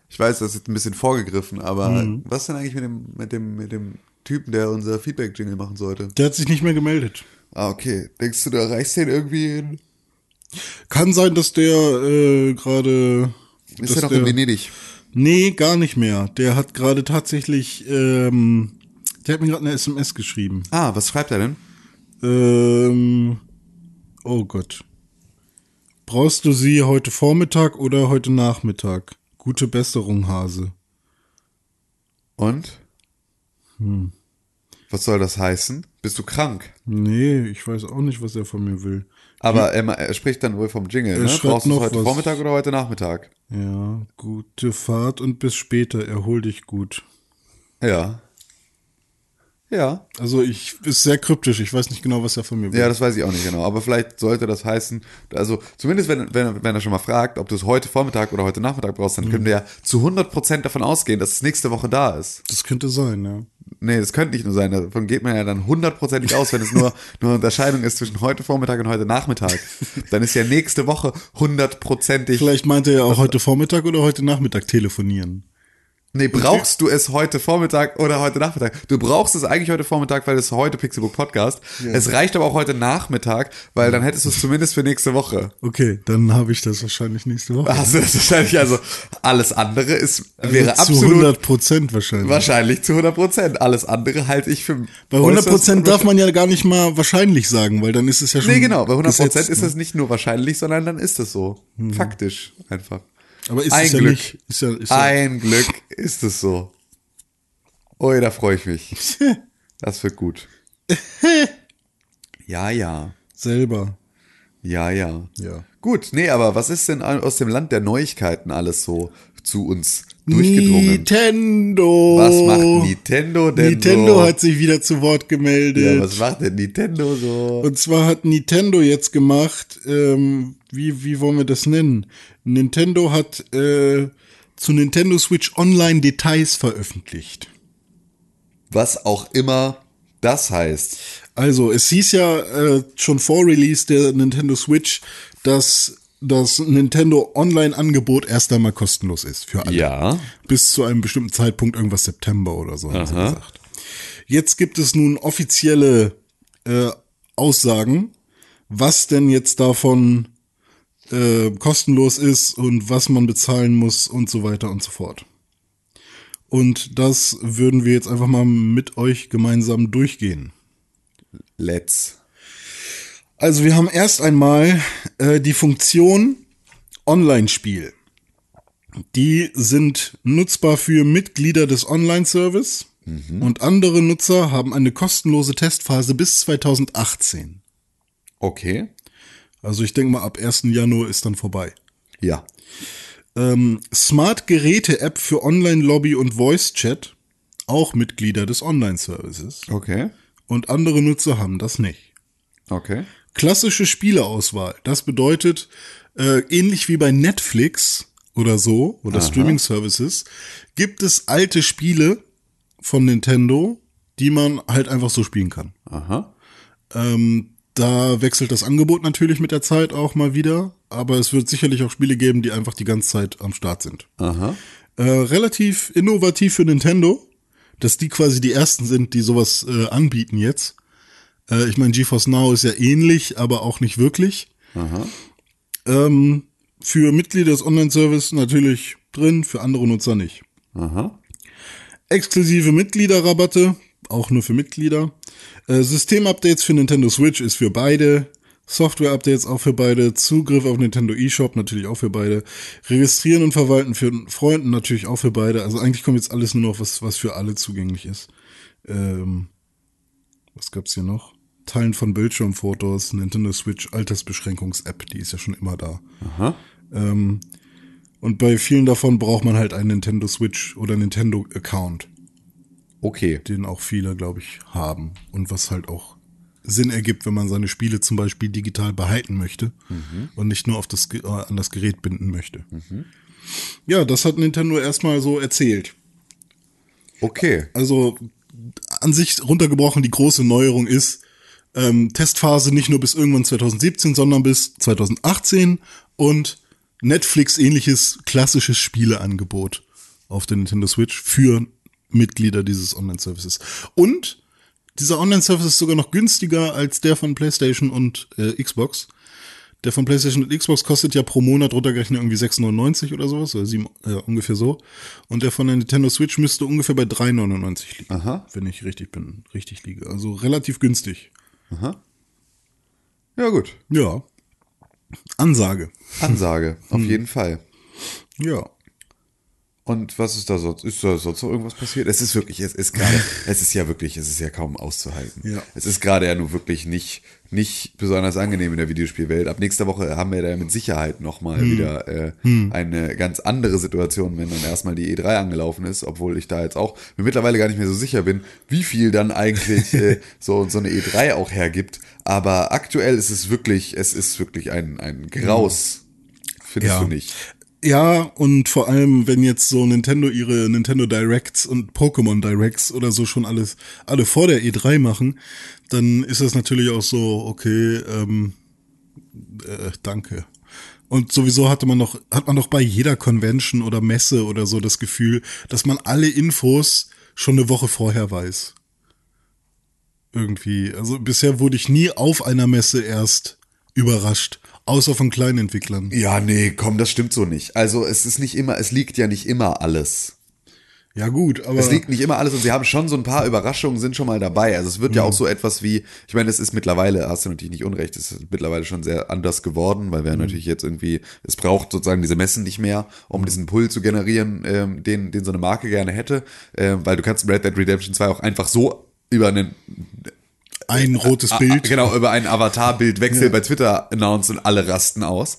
ich weiß, das ist jetzt ein bisschen vorgegriffen, aber was denn eigentlich mit dem, mit dem, mit dem Typen, der unser Feedback-Jingle machen sollte? Der hat sich nicht mehr gemeldet. Ah, okay. Denkst du, du erreichst den irgendwie in, Kann sein, dass der äh, gerade. ist er noch in Venedig? Nee, gar nicht mehr. Der hat gerade tatsächlich, ähm, der hat mir gerade eine SMS geschrieben. Ah, was schreibt er denn? Ähm, oh Gott. Brauchst du sie heute Vormittag oder heute Nachmittag? Gute Besserung, Hase. Und? Was soll das heißen? Bist du krank? Nee, ich weiß auch nicht, was er von mir will. Aber er, er spricht dann wohl vom Jingle, ne? schreibt Brauchst du heute was. Vormittag oder heute Nachmittag? Ja, gute Fahrt und bis später. Erhol dich gut. Ja. Ja. Also ich ist sehr kryptisch. Ich weiß nicht genau, was er von mir will. Ja, das weiß ich auch nicht genau. Aber vielleicht sollte das heißen, also zumindest wenn, wenn, wenn er schon mal fragt, ob du es heute Vormittag oder heute Nachmittag brauchst, dann können wir ja zu 100% davon ausgehen, dass es nächste Woche da ist. Das könnte sein, ja. Nee, das könnte nicht nur sein. Davon geht man ja dann hundertprozentig aus, wenn es nur, nur eine Unterscheidung ist zwischen heute Vormittag und heute Nachmittag. Dann ist ja nächste Woche hundertprozentig. Vielleicht meint er ja auch heute Vormittag oder heute Nachmittag telefonieren. Nee, brauchst du es heute Vormittag oder heute Nachmittag? Du brauchst es eigentlich heute Vormittag, weil es heute Pixelbook Podcast. Es reicht aber auch heute Nachmittag, weil dann hättest du es zumindest für nächste Woche. Okay, dann habe ich das wahrscheinlich nächste Woche. Hast du das wahrscheinlich, also alles andere ist, wäre Also zu absolut 100 Prozent wahrscheinlich. wahrscheinlich zu 100 Prozent. Alles andere halte ich für Bei 100 Prozent darf man ja gar nicht mal wahrscheinlich sagen, weil dann ist es ja schon Nee, genau, bei 100 Prozent ist ne? es nicht nur wahrscheinlich, sondern dann ist es so. Faktisch einfach. Aber ist Ein es ja Glück. nicht. Ist ja, ist ja, Ein Glück ist es so. Ui, da freue ich mich. Das wird gut. Ja, ja. selber. Ja, ja. Ja. Gut, nee, aber was ist denn aus dem Land der Neuigkeiten alles so zu uns durchgedrungen? Nintendo. Was macht Nintendo denn Nintendo so? hat sich wieder zu Wort gemeldet. ja, was macht denn Nintendo so? Und zwar hat Nintendo jetzt gemacht, ähm, wie, wie wollen wir das nennen? Nintendo hat äh, zu Nintendo Switch Online Details veröffentlicht. Was auch immer das heißt. Also, es hieß ja äh, schon vor Release der Nintendo Switch, dass das Nintendo Online-Angebot erst einmal kostenlos ist für alle. Ja. Bis zu einem bestimmten Zeitpunkt, irgendwas September oder so, haben sie Aha. gesagt. Jetzt gibt es nun offizielle äh, Aussagen, was denn jetzt davon äh, kostenlos ist und was man bezahlen muss und so weiter und so fort. Und das würden wir jetzt einfach mal mit euch gemeinsam durchgehen. Let's. Also wir haben erst einmal äh, die Funktion Online-Spiel. Die sind nutzbar für Mitglieder des Online-Service und andere Nutzer haben eine kostenlose Testphase bis 2018. Okay. Also ich denke mal, ab 1. Januar ist dann vorbei. Ja. Ähm, Smart Geräte App für Online-Lobby und Voice-Chat, auch Mitglieder des Online-Services. Okay. Und andere Nutzer haben das nicht. Okay. klassische Spieleauswahl. Das bedeutet, äh, ähnlich wie bei Netflix oder so, oder Streaming-Services, gibt es alte Spiele von Nintendo, die man halt einfach so spielen kann. Aha. Ähm, da wechselt das Angebot natürlich mit der Zeit auch mal wieder, aber es wird sicherlich auch Spiele geben, die einfach die ganze Zeit am Start sind. Aha. Äh, relativ innovativ für Nintendo, dass die quasi die ersten sind, die sowas äh, anbieten jetzt. Äh, ich meine, GeForce Now ist ja ähnlich, aber auch nicht wirklich. Aha. Ähm, für Mitglieder des Online-Service natürlich drin, für andere Nutzer nicht. Aha. Exklusive Mitgliederrabatte, auch nur für Mitglieder. Äh, Systemupdates für Nintendo Switch ist für beide. Software-Updates auch für beide. Zugriff auf Nintendo eShop natürlich auch für beide. Registrieren und verwalten für Freunden natürlich auch für beide. Also eigentlich kommt jetzt alles nur noch, was, was für alle zugänglich ist. Ähm, was gab's hier noch? Teilen von Bildschirmfotos, Nintendo Switch Altersbeschränkungs-App, die ist ja schon immer da. Aha. Ähm, und bei vielen davon braucht man halt einen Nintendo Switch oder Nintendo Account, Okay. den auch viele, glaube ich, haben. Und was halt auch Sinn ergibt, wenn man seine Spiele zum Beispiel digital behalten möchte und nicht nur auf das, äh, an das Gerät binden möchte. Ja, das hat Nintendo erstmal so erzählt. Okay. Also an sich runtergebrochen, die große Neuerung ist, ähm, Testphase nicht nur bis irgendwann 2017, sondern bis 2018 und Netflix-ähnliches klassisches Spieleangebot auf der Nintendo Switch für Mitglieder dieses Online-Services. Und dieser Online-Service ist sogar noch günstiger als der von PlayStation und äh, Xbox. Der von PlayStation und Xbox kostet ja pro Monat runtergerechnet irgendwie 6,99 oder sowas, oder 7, äh, ungefähr so. Und der von der Nintendo Switch müsste ungefähr bei 3,99 liegen, Aha. wenn ich richtig bin, richtig liege. Also relativ günstig. Ja, gut. Ja. Ansage. Ansage. Auf jeden Fall. Ja. Und was ist da sonst? Ist da sonst noch irgendwas passiert? Es ist wirklich, es ist gerade, es ist ja wirklich, es ist ja kaum auszuhalten. Ja. Es ist gerade ja nur wirklich nicht, nicht besonders angenehm in der Videospielwelt. Ab nächster Woche haben wir da mit Sicherheit nochmal Hm. wieder äh, eine ganz andere Situation, wenn dann erstmal die E3 angelaufen ist, obwohl ich da jetzt auch mir mittlerweile gar nicht mehr so sicher bin, wie viel dann eigentlich äh, so, so eine E3 auch hergibt. Aber aktuell ist es wirklich, es ist wirklich ein, ein Graus. Findest Ja. du nicht? Ja, und vor allem, wenn jetzt so Nintendo ihre Nintendo Directs und Pokémon Directs oder so schon alles, alle vor der E3 machen, dann ist das natürlich auch so, okay, ähm, äh, danke. Und sowieso hatte man noch, hat man doch bei jeder Convention oder Messe oder so das Gefühl, dass man alle Infos schon eine Woche vorher weiß. Irgendwie. Also bisher wurde ich nie auf einer Messe erst überrascht. Außer von kleinen Entwicklern. Ja, nee, komm, das stimmt so nicht. Also es ist nicht immer, es liegt ja nicht immer alles. Ja gut, aber Es liegt nicht immer alles und sie haben schon so ein paar Überraschungen sind schon mal dabei. Also es wird ja auch so etwas wie, ich meine, es ist mittlerweile, hast du natürlich nicht unrecht, es ist mittlerweile schon sehr anders geworden, weil wir natürlich jetzt irgendwie, es braucht sozusagen diese Messen nicht mehr, um diesen Pull zu generieren, ähm, den, den so eine Marke gerne hätte, ähm, weil du kannst Red Dead Redemption 2 auch einfach so über einen ein rotes Ah, Bild. Genau, über einen Avatar-Bildwechsel bei Twitter announcen und alle rasten aus.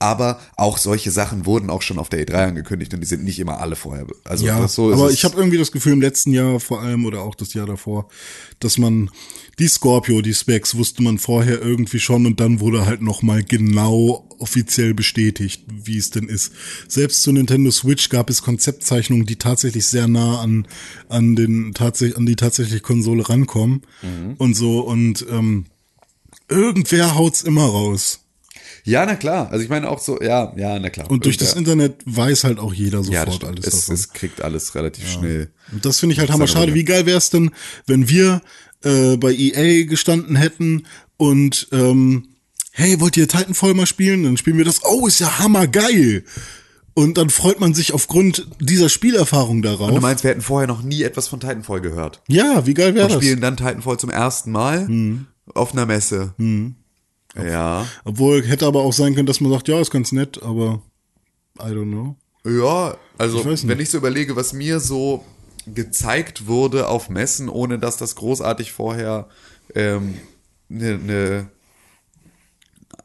Aber auch solche Sachen wurden auch schon auf der E3 angekündigt und die sind nicht immer alle vorher. Also Ja, so ist aber ich habe irgendwie das Gefühl im letzten Jahr vor allem oder auch das Jahr davor, dass man die Scorpio, die Specs wusste man vorher irgendwie schon und dann wurde halt noch mal genau offiziell bestätigt, wie es denn ist. Selbst zu Nintendo Switch gab es Konzeptzeichnungen, die tatsächlich sehr nah an an den tatsächlich an die tatsächliche Konsole rankommen Mhm. und so und ähm, irgendwer haut's immer raus. Ja, na klar. Also ich meine auch so, ja, ja, na klar. Und durch das Internet weiß halt auch jeder ja, das sofort stimmt. alles es, es kriegt alles relativ schnell. Und das finde ich halt hammer schade. Wie geil wäre es denn, wenn wir äh, bei EA gestanden hätten und ähm, hey, wollt ihr Titanfall mal spielen? Dann spielen wir das. Oh, ist ja hammergeil. Und dann freut man sich aufgrund dieser Spielerfahrung darauf. Du meinst, wir hätten vorher noch nie etwas von Titanfall gehört. ja, wie geil wäre Und das? spielen dann Titanfall zum ersten Mal Mhm. auf einer Messe. Ja. Obwohl hätte aber auch sein können, dass man sagt, ja, ist ganz nett, aber I don't know. Ja, also Ich wenn ich so überlege, was mir so gezeigt wurde auf Messen, ohne dass das großartig vorher ähm, ne, ne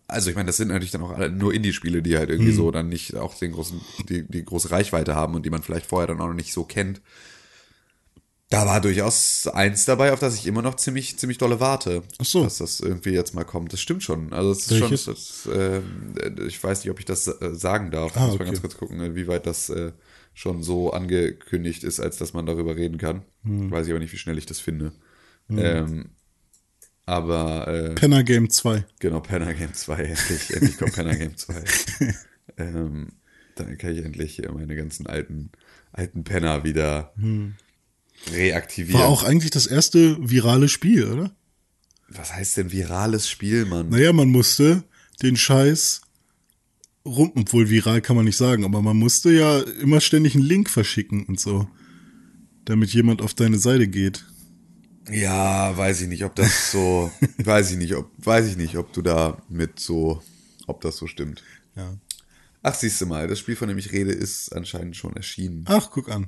also ich meine, das sind natürlich dann auch nur Indie-Spiele, die halt irgendwie so dann nicht auch den großen, die, die große Reichweite haben und die man vielleicht vorher dann auch noch nicht so kennt. Da war durchaus eins dabei, auf das ich immer noch ziemlich, ziemlich dolle warte. Ach so. Dass das irgendwie jetzt mal kommt. Das stimmt schon. Also es ist Welches? schon, das, ähm, ich weiß nicht, ob ich das äh, sagen darf. Ah, Muss mal okay. ganz kurz gucken, wie weit das äh, schon so angekündigt ist, als dass man darüber reden kann. Hm. Weiß ich aber nicht, wie schnell ich das finde. Ähm, aber äh, Penner Game 2. genau, Penner Game 2, endlich, endlich kommt Penner Game 2. ähm, dann kann ich endlich äh, meine ganzen alten, alten Penner wieder reaktivieren. War auch eigentlich das erste virale Spiel, oder? Was heißt denn virales Spiel, Mann? Naja, man musste den Scheiß rum, obwohl viral kann man nicht sagen, aber man musste ja immer ständig einen Link verschicken und so, damit jemand auf deine Seite geht. Ja, weiß ich nicht, ob das so, weiß ich nicht, ob, weiß ich nicht, ob du da mit so, ob das so stimmt. Ja. Ach, siehst du mal, das Spiel, von dem ich rede, ist anscheinend schon erschienen. Ach, guck an.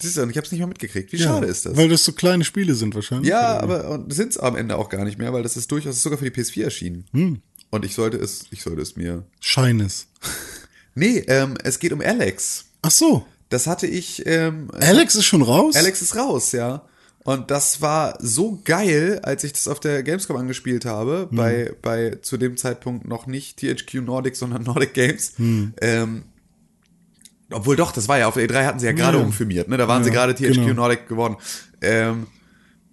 Siehst du, und ich habe es nicht mal mitgekriegt. Wie Ja, schade ist das? Weil das so kleine Spiele sind wahrscheinlich. ja, aber sind es am Ende auch gar nicht mehr, weil das ist durchaus ist sogar für die PS4 erschienen. Hm. Und ich sollte es, ich sollte es mir. Shines. Nee, ähm, es geht um Alex. Ach so. Das hatte ich. Ähm, Alex ist schon raus? Alex ist raus, ja. Und das war so geil, als ich das auf der Gamescom angespielt habe, bei, bei zu dem Zeitpunkt noch nicht THQ Nordic, sondern Nordic Games. Ähm, obwohl doch, das war ja auf der E3 hatten sie ja gerade Ja. umfirmiert, ne? Da waren sie Ja, gerade THQ genau. Nordic geworden. Ähm,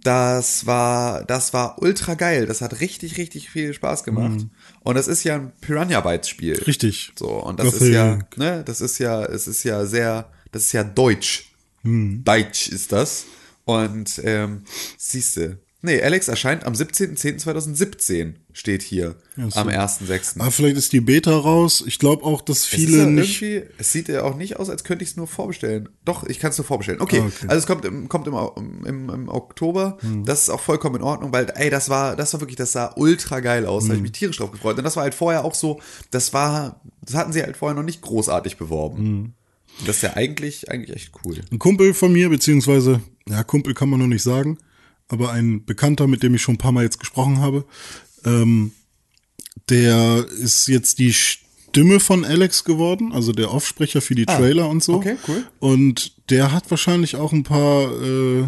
das war, das war ultra geil. Das hat richtig, richtig viel Spaß gemacht. Und das ist ja ein Piranha Bytes Spiel. Richtig. So, und das ist Gothic. ja, ne, das ist ja, es ist ja sehr, das ist ja deutsch. Hm. Deutsch ist das. Und ähm, siehste, nee, Alex erscheint am 17.10.2017, steht hier, Ja, so. am 1.6. Ah, vielleicht ist die Beta raus. Ich glaube auch, dass Es viele ja nicht. es sieht ja auch nicht aus, als könnte ich es nur vorbestellen. Doch, ich kann es nur vorbestellen. Okay, Ah, okay. also es kommt im, kommt im, im, im Oktober. Hm. Das ist auch vollkommen in Ordnung, weil, ey, das war, das war wirklich, das sah ultra geil aus. Da Hm. habe ich mich tierisch drauf gefreut. Und das war halt vorher auch so, das war, das hatten sie halt vorher noch nicht großartig beworben. Das ist ja eigentlich, eigentlich echt cool. Ein Kumpel von mir, beziehungsweise, ja, Kumpel kann man noch nicht sagen, aber ein Bekannter, mit dem ich schon ein paar Mal jetzt gesprochen habe, ähm, der ist jetzt die Stimme von Alex geworden, also der Offsprecher für die Trailer und so. Ah, okay, cool. Und der hat wahrscheinlich auch ein paar äh,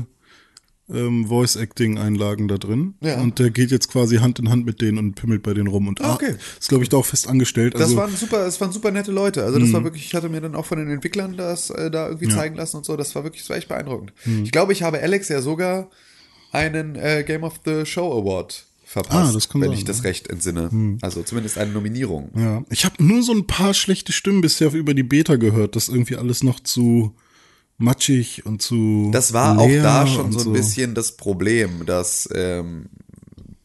ähm, Voice-Acting-Einlagen da drin. Ja. Und der geht jetzt quasi Hand in Hand mit denen und pimmelt bei denen rum. Und Ah, okay. ist, glaube ich, da auch fest angestellt. Das Also, waren super, das waren super nette Leute. Also das war wirklich, ich hatte mir dann auch von den Entwicklern das äh, da irgendwie zeigen lassen und so. Das war wirklich, das war echt beeindruckend. Ich glaube, ich habe Alex ja sogar einen äh, Game of the Show Award verpasst, Ah, wenn sein, ich das recht entsinne. Also zumindest eine Nominierung. Ja, ich habe nur so ein paar schlechte Stimmen bisher über die Beta gehört, dass irgendwie alles noch zu matschig und zu Das war auch da schon so ein bisschen das Problem, dass ähm,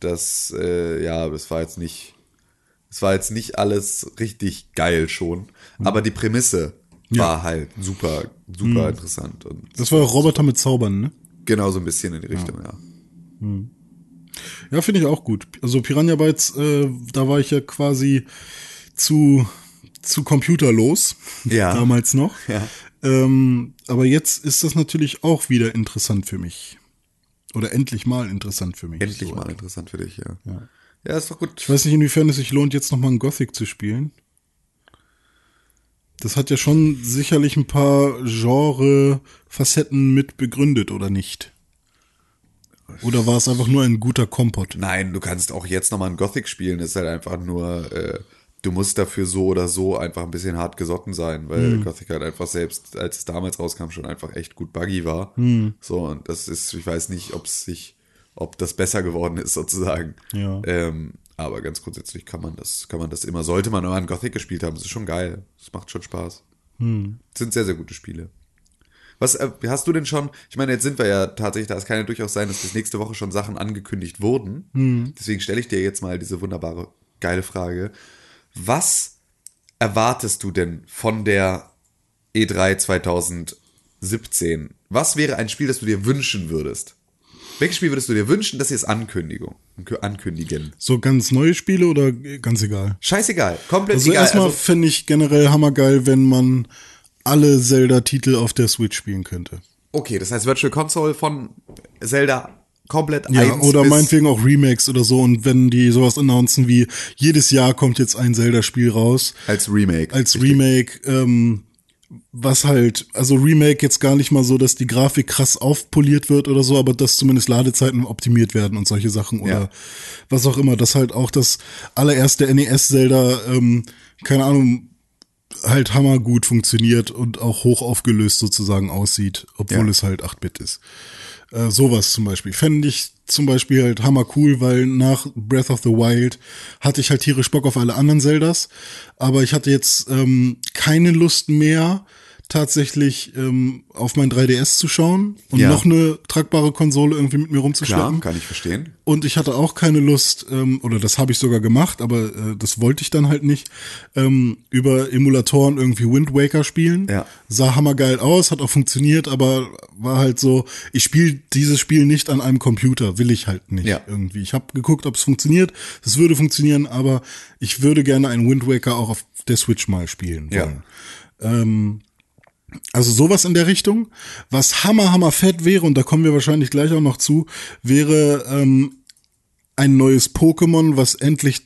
das äh, ja, das war jetzt nicht, es war jetzt nicht alles richtig geil schon, aber die Prämisse war halt super, super interessant und Das war auch Roboter mit Zaubern, ne? Genau so ein bisschen in die Richtung, ja. Ja, finde ich auch gut. Also Piranha Bytes, äh, da war ich ja quasi zu zu computerlos Ja. damals noch. Ja. Ähm, aber jetzt ist das natürlich auch wieder interessant für mich. Oder endlich mal interessant für mich. Endlich So. mal interessant für dich, ja. Ja, ja ist doch gut. Ich weiß nicht, inwiefern es sich lohnt, jetzt nochmal ein Gothic zu spielen. Das hat ja schon sicherlich ein paar Genre-Facetten mit begründet, oder nicht? Oder war es einfach nur ein guter Kompott? Nein, du kannst auch jetzt nochmal ein Gothic spielen, ist halt einfach nur, äh, du musst dafür so oder so einfach ein bisschen hart gesotten sein, weil Hm. Gothic halt einfach selbst, als es damals rauskam, schon einfach echt gut buggy war. Hm. So, und das ist, ich weiß nicht, ob es sich, ob das besser geworden ist, sozusagen. Ja. Ähm, aber ganz grundsätzlich kann man das, kann man das immer, sollte man mal ein Gothic gespielt haben, das ist schon geil. Das macht schon Spaß. Hm. Das sind sehr, sehr gute Spiele. Was äh, hast du denn schon? Ich meine, jetzt sind wir ja tatsächlich, da es kann ja durchaus sein, dass bis nächste Woche schon Sachen angekündigt wurden. Hm. Deswegen stelle ich dir jetzt mal diese wunderbare, geile Frage. Was erwartest du denn von der E E3 2017? Was wäre ein Spiel, das du dir wünschen würdest? Welches Spiel würdest du dir wünschen, dass sie es Ankündigung, ankündigen? So ganz neue Spiele oder ganz egal? Scheißegal, komplett Also egal. erstmal Also, fände ich generell hammergeil, wenn man alle Zelda-Titel auf der Switch spielen könnte. okay, das heißt Virtual Console von Zelda komplett Ja, eins oder meinetwegen auch Remakes oder so. Und wenn die sowas announcen wie, jedes Jahr kommt jetzt ein Zelda-Spiel raus, als Remake. als Remake, ähm, was halt, also Remake jetzt gar nicht mal so, dass die Grafik krass aufpoliert wird oder so, aber dass zumindest Ladezeiten optimiert werden und solche Sachen oder Ja. was auch immer, dass halt auch das allererste NES-Zelda, ähm, keine Ahnung, halt hammergut funktioniert und auch hoch aufgelöst sozusagen aussieht, obwohl Ja. es halt 8-Bit ist. Äh, sowas zum Beispiel. Fände ich zum Beispiel halt hammer cool, weil nach Breath of the Wild hatte ich halt tierisch Bock auf alle anderen Zeldas, aber ich hatte jetzt ähm, keine Lust mehr, tatsächlich ähm, auf mein 3DS zu schauen und Ja. noch eine tragbare Konsole irgendwie mit mir Klar, rumzuschleppen. kann ich verstehen. Und ich hatte auch keine Lust, ähm, oder das habe ich sogar gemacht, aber äh, das wollte ich dann halt nicht, ähm, über Emulatoren irgendwie Wind Waker spielen. Ja. Sah hammergeil aus, hat auch funktioniert, aber war halt so, ich spiele dieses Spiel nicht an einem Computer, will ich halt nicht Ja. irgendwie. Ich habe geguckt, ob es funktioniert. Es würde funktionieren, aber ich würde gerne einen Wind Waker auch auf der Switch mal spielen Ja. wollen. Ähm, also sowas in der Richtung. Was hammer, hammer fett wäre, und da kommen wir wahrscheinlich gleich auch noch zu, wäre ähm, ein neues Pokémon, was endlich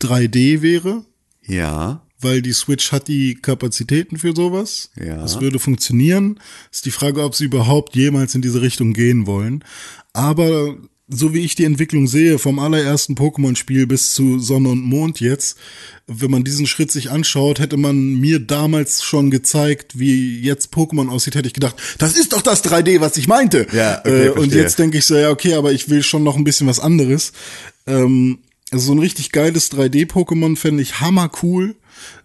3D wäre, Ja. weil die Switch hat die Kapazitäten für sowas. Ja. Das würde funktionieren. Ist die Frage, ob sie überhaupt jemals in diese Richtung gehen wollen. Aber so wie ich die Entwicklung sehe, vom allerersten Pokémon-Spiel bis zu Sonne und Mond jetzt, wenn man diesen Schritt sich anschaut, hätte man mir damals schon gezeigt, wie jetzt Pokémon aussieht, hätte ich gedacht, das ist doch das 3D, was ich meinte. Ja, okay, äh, und jetzt denke ich so, ja, okay, aber ich will schon noch ein bisschen was anderes. Ähm, also so ein richtig geiles 3D-Pokémon fände ich hammer cool.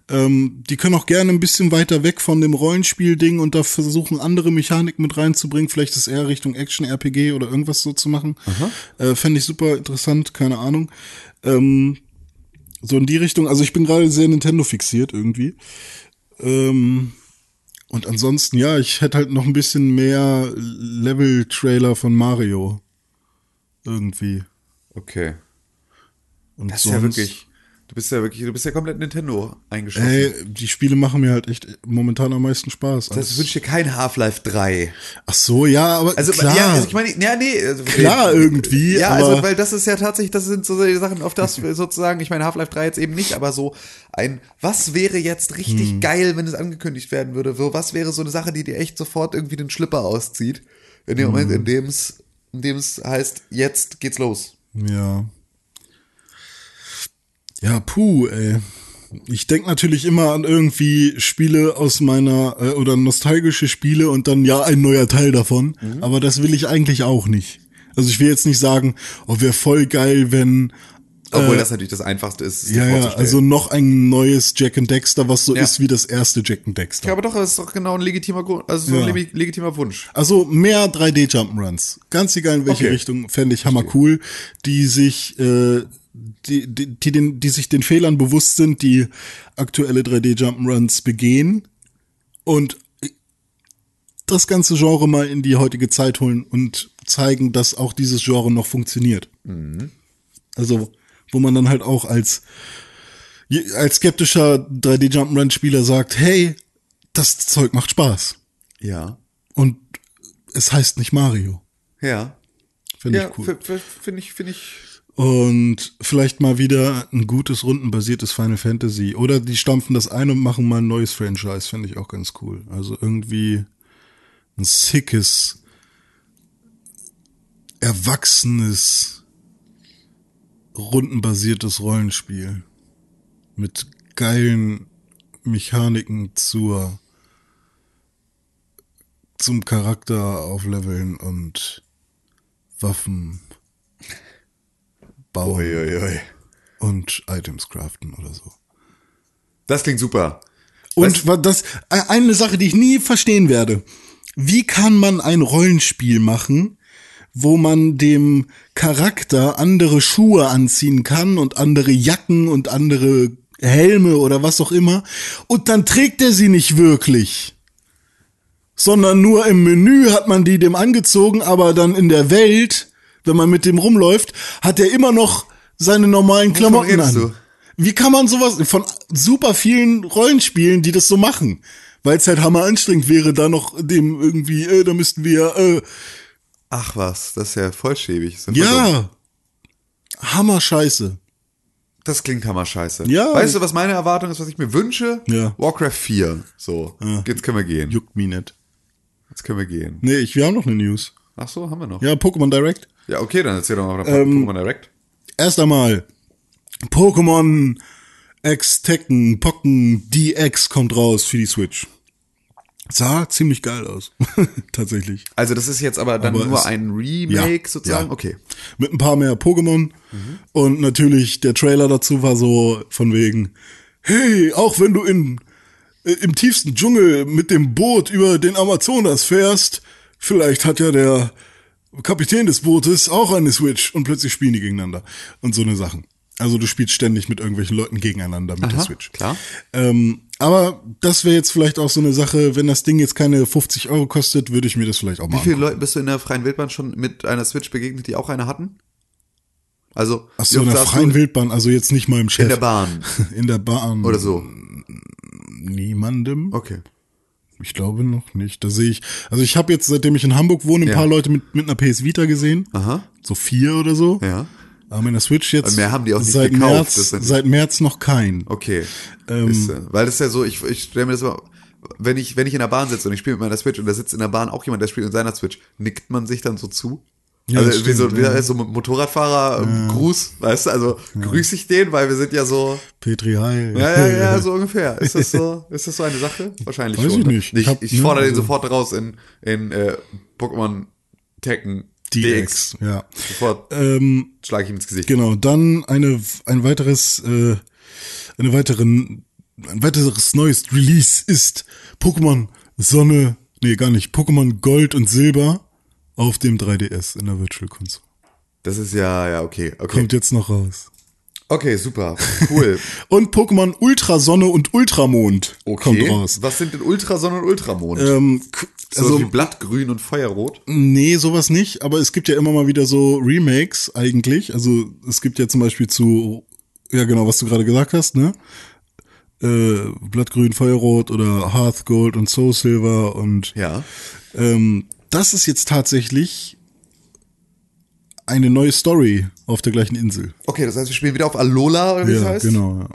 Ähm, die können auch gerne ein bisschen weiter weg von dem Rollenspiel-Ding und da versuchen, andere Mechaniken mit reinzubringen. Vielleicht ist eher Richtung Action-RPG oder irgendwas so zu machen. Äh, Fände ich super interessant, keine Ahnung. Ähm, so in die Richtung. Also ich bin gerade sehr Nintendo fixiert irgendwie. Ähm, und ansonsten, ja, ich hätte halt noch ein bisschen mehr Level-Trailer von Mario. Irgendwie. Okay. Und Das ist ja wirklich, Du bist ja wirklich, du bist ja komplett Nintendo eingeschossen. Ey, die Spiele machen mir halt echt momentan am meisten Spaß. das wünsche dir kein Half-Life 3. Ach so, ja, aber Also, klar. ja, also ich meine, ja, nee. Also, Klar, irgendwie, Ja, also, weil das ist ja tatsächlich, das sind so die Sachen, auf das sozusagen, ich meine, Half-Life 3 jetzt eben nicht, aber so ein, was wäre jetzt richtig Hm. geil, wenn es angekündigt werden würde? So, was wäre so eine Sache, die dir echt sofort irgendwie den Schlipper auszieht? In dem Hm. Moment, in dem es, in dem es heißt, jetzt geht's los. Ja. Ja, puh, ey. Ich denk natürlich immer an irgendwie Spiele aus meiner, äh, oder nostalgische Spiele und dann ja ein neuer Teil davon. Mhm. Aber das will ich eigentlich auch nicht. Also ich will jetzt nicht sagen, oh, wäre voll geil, wenn, Obwohl das natürlich das Einfachste ist, ja, ja, also noch ein neues Jack and Dexter, was so Ja. ist wie das erste Jack and Dexter. ja, aber doch, das ist doch genau ein legitimer Grund, also so Ja. ein legi- legitimer Wunsch. Also mehr 3D Jump'n'Runs. Ganz egal in welche Okay. Richtung, fände ich hammer cool, die sich, äh, die, die, die, den, die sich den Fehlern bewusst sind, die aktuelle 3D Jump'n'Runs begehen und das ganze Genre mal in die heutige Zeit holen und zeigen, dass auch dieses Genre noch funktioniert. Also, wo man dann halt auch als, als skeptischer 3D Jump'n'Run Spieler sagt, hey, das Zeug macht Spaß. Ja. Und es heißt nicht Mario. Ja. Finde Ja, ich cool. finde ich, finde ich, Und vielleicht mal wieder ein gutes rundenbasiertes Final Fantasy. Oder die stampfen das ein und machen mal ein neues Franchise. Finde ich auch ganz cool. Also irgendwie ein sickes, erwachsenes, rundenbasiertes Rollenspiel. Mit geilen Mechaniken zur zum Charakter aufleveln und Waffen bauen Uiuiui. und Items craften oder so. Das klingt super. Und wa- das e- eine Sache, die ich nie verstehen werde. Wie kann man ein Rollenspiel machen, wo man dem Charakter andere Schuhe anziehen kann und andere Jacken und andere Helme oder was auch immer und dann trägt er sie nicht wirklich? Sondern nur im Menü hat man die dem angezogen, aber dann in der Welt, wenn man mit dem rumläuft, hat er immer noch seine normalen Klamotten an. du? Wie kann man sowas von super vielen Rollenspielen, die das so machen? Weil es halt hammer anstrengend wäre, da noch dem irgendwie, äh, da müssten wir, äh, Ach was, das ist ja vollschäbig. Ist ja. ja, hammer Scheiße. Das klingt hammer scheiße. Ja. Weißt du, was meine Erwartung ist, was ich mir wünsche? Ja. Warcraft 4. So, jetzt können wir gehen. Juckt mich nicht. Jetzt können wir gehen. Nee, ich, wir haben noch eine News. Ach so, haben wir noch. Ja, Pokémon Direct. Ja, okay, dann erzähl doch mal von Ähm, Pokémon Direct. Erst einmal, Pokémon X Tekken Pocken DX kommt raus für die Switch. Sah ziemlich geil aus. Tatsächlich. Also das ist jetzt aber dann aber nur ein Remake Ja, sozusagen? ja. Okay. Mit ein paar mehr Pokémon. Mhm. Und natürlich der Trailer dazu war so von wegen, hey, auch wenn du in, äh, im tiefsten Dschungel mit dem Boot über den Amazonas fährst, vielleicht hat ja der Kapitän des Bootes auch eine Switch und plötzlich spielen die gegeneinander. Und so eine Sachen. Also du spielst ständig mit irgendwelchen Leuten gegeneinander mit der Aha, Switch. klar. Ähm, aber das wäre jetzt vielleicht auch so eine Sache, wenn das Ding jetzt keine 50 Euro kostet, würde ich mir das vielleicht auch mal Wie viele. Leute bist du in der freien Wildbahn schon mit einer Switch begegnet, die auch eine hatten? Also, Ach so, in der freien Wildbahn, also jetzt nicht mal im Chef. in der Bahn In der Bahn. oder so. Niemandem. Okay. Ich glaube noch nicht. Da sehe ich. Also ich habe jetzt, seitdem ich in Hamburg wohne, ein Ja. paar Leute mit, mit einer PS Vita gesehen. Aha. So vier oder so. Ja. Aber mit der Switch jetzt. Und mehr haben die auch nicht seit gekauft, März, seit März noch kein. Okay. Ähm, ist, äh, weil das ist ja so, ich, ich stelle mir das mal, wenn ich, wenn ich in der Bahn sitze und ich spiele mit meiner Switch und da sitzt in der Bahn auch jemand, der spielt mit seiner Switch, nickt man sich dann so zu? Ja, also wie so, stimmt, wie ja. so Motorradfahrer ähm, Gruß, weißt du, also grüß ich den, weil wir sind ja so, Petri Heil. ja, ja, ja, so ungefähr. Ist das so, ist das so eine Sache? Wahrscheinlich Weiß schon. ich ne? nicht. Ich, Ich ich fordere den also- sofort raus in, in äh, Pokémon Tekken DX. DX. Ja. Sofort Ähm, schlage ich ihm ins Gesicht. Genau, dann eine, ein weiteres, äh, eine weiteren, ein weiteres neues Release ist Pokémon Sonne, nee, gar nicht, Pokémon Gold und Silber auf dem 3DS in der Virtual Console. Das ist ja, ja, okay, okay. Kommt jetzt noch raus. Okay, super, cool. Und Pokémon Ultrasonne und Ultramond Okay. kommt raus. Was sind denn Ultrasonne und Ultramond? Ähm, so also, wie Blattgrün und Feuerrot? nee, sowas nicht, aber es gibt ja immer mal wieder so Remakes eigentlich. Also es gibt ja zum Beispiel zu ja genau, was du gerade gesagt hast, ne? Äh, Blattgrün, Feuerrot oder Hearth Gold und Soul Silver und Ja. ähm, das ist jetzt tatsächlich eine neue Story auf der gleichen Insel. Okay, das heißt, wir spielen wieder auf Alola, oder wie Ja, heißt? genau. Ja.